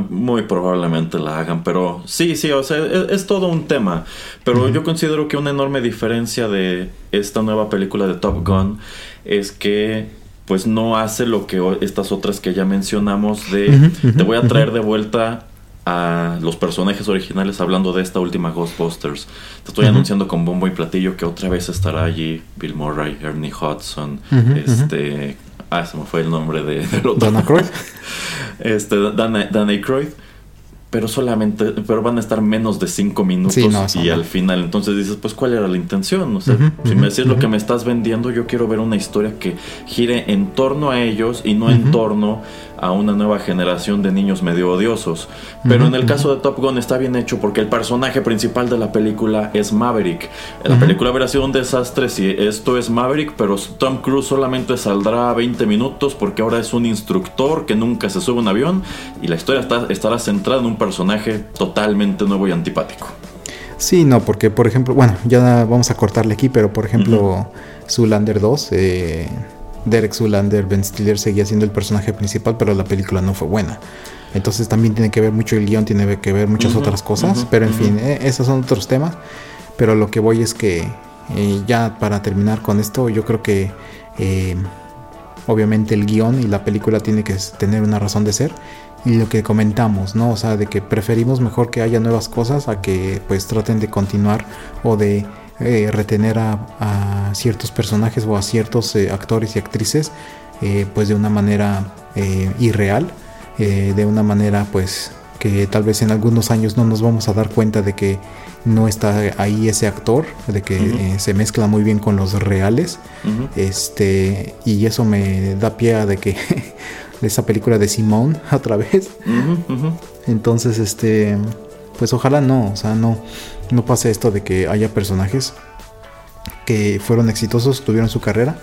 Muy probablemente la hagan, pero sí, sí, o sea, es, todo un tema. Pero yo considero que una enorme diferencia de esta nueva película de Top Gun es que pues no hace lo que estas otras que ya mencionamos de te voy a traer de vuelta a los personajes originales hablando de esta última Ghostbusters. Te estoy anunciando con bombo y platillo que otra vez estará allí Bill Murray, Ernie Hudson, este Ah, se me fue el nombre de, del otro. Dan Aykroyd. este, Dan, Dan Aykroyd pero solamente, pero van a estar menos de cinco minutos y al final. Entonces dices, pues cuál era la intención, o sea, si me decís lo que me estás vendiendo, yo quiero ver una historia que gire en torno a ellos y no en torno a una nueva generación de niños medio odiosos. Pero en el caso de Top Gun está bien hecho porque el personaje principal de la película es Maverick. La película hubiera sido un desastre si esto es Maverick, pero Tom Cruise solamente saldrá 20 minutos porque ahora es un instructor que nunca se sube a un avión y la historia está, estará centrada en un personaje totalmente nuevo y antipático. Sí, no, porque por ejemplo, bueno, ya vamos a cortarle aquí, pero por ejemplo, Zulander 2, eh, Derek Zulander, Ben Stiller seguía siendo el personaje principal, pero la película no fue buena. Entonces también tiene que ver mucho el guion, tiene que ver muchas otras cosas, pero en fin, eh, esos son otros temas. Pero lo que voy es que eh, ya para terminar con esto, yo creo que eh, obviamente el guion y la película tiene que tener una razón de ser. Y lo que comentamos, ¿no? O sea, de que preferimos mejor que haya nuevas cosas a que pues traten de continuar o de eh, retener a, ciertos personajes o a ciertos eh, actores y actrices eh, pues de una manera irreal, de una manera pues que tal vez en algunos años no nos vamos a dar cuenta de que no está ahí ese actor, de que se mezcla muy bien con los reales. Este, y eso me da pie a de que esa película de Simón otra vez. Entonces, este, pues ojalá no, o sea, no, no pase esto de que haya personajes que fueron exitosos, tuvieron su carrera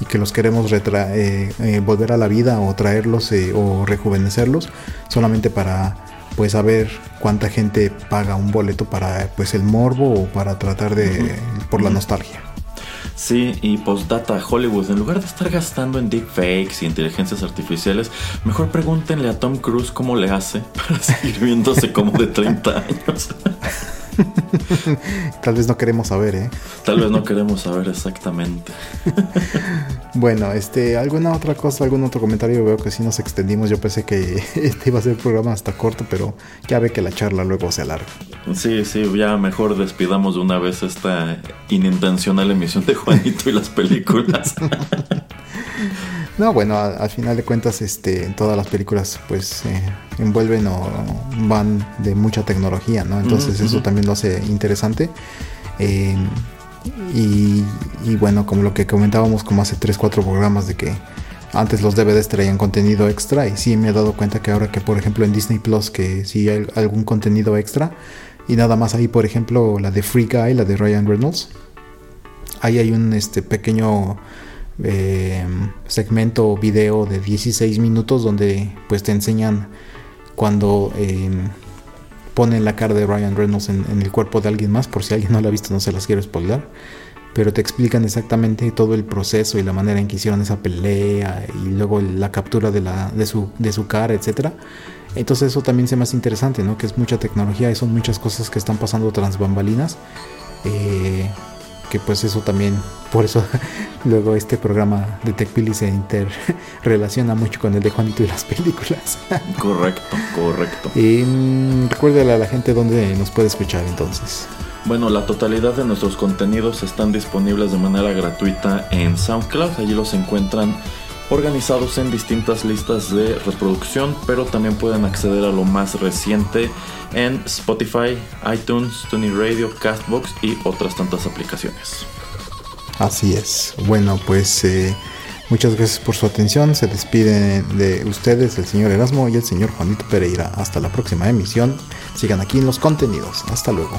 y que los queremos eh, eh, volver a la vida o traerlos eh, o rejuvenecerlos solamente para pues saber cuánta gente paga un boleto para pues el morbo o para tratar de por la nostalgia. Sí, y postdata Hollywood, en lugar de estar gastando en deepfakes y inteligencias artificiales, mejor pregúntenle a Tom Cruise cómo le hace para seguir viéndose como de 30 años. Tal vez no queremos saber, ¿eh? Tal vez no queremos saber exactamente. bueno, este, ¿alguna otra cosa, algún otro comentario? Veo que sí nos extendimos. Yo pensé que este iba a ser el programa hasta corto, pero ya ve que la charla luego se alarga. Sí, sí, ya mejor despidamos de una vez esta inintencional emisión de Juanito y las películas. No, bueno, al, final de cuentas, este, en todas las películas, pues eh, envuelven o van de mucha tecnología, ¿no? Entonces eso también lo hace interesante. Eh, y, bueno, como lo que comentábamos como hace 3, 4 programas de que antes los DVDs traían contenido extra y sí me he dado cuenta que ahora que por ejemplo en Disney Plus que sí hay algún contenido extra y nada más ahí por ejemplo la de Free Guy, la de Ryan Reynolds, ahí hay un este pequeño eh, segmento video de 16 minutos donde pues te enseñan cuando eh, ponen la cara de Ryan Reynolds en, el cuerpo de alguien más, por si alguien no la ha visto no se las quiero spoiler, pero te explican exactamente todo el proceso y la manera en que hicieron esa pelea y luego la captura de su cara, etcétera. Entonces eso también se me hace interesante, ¿no? Que es mucha tecnología y son muchas cosas que están pasando tras bambalinas. Eh, que pues eso también, por eso luego este programa de TechPili se interrelaciona mucho con el de Juanito y las películas. correcto, correcto. Y mm, recuérdale a la gente dónde nos puede escuchar entonces. Bueno, la totalidad de nuestros contenidos están disponibles de manera gratuita en SoundCloud. Allí los encuentran organizados en distintas listas de reproducción, pero también pueden acceder a lo más reciente en Spotify, iTunes, Tuning Radio, Castbox y otras tantas aplicaciones. Así es. Bueno, pues eh, muchas gracias por su atención. Se despiden de ustedes el señor Erasmo y el señor Juanito Pereira. Hasta la próxima emisión. Sigan aquí en los contenidos. Hasta luego.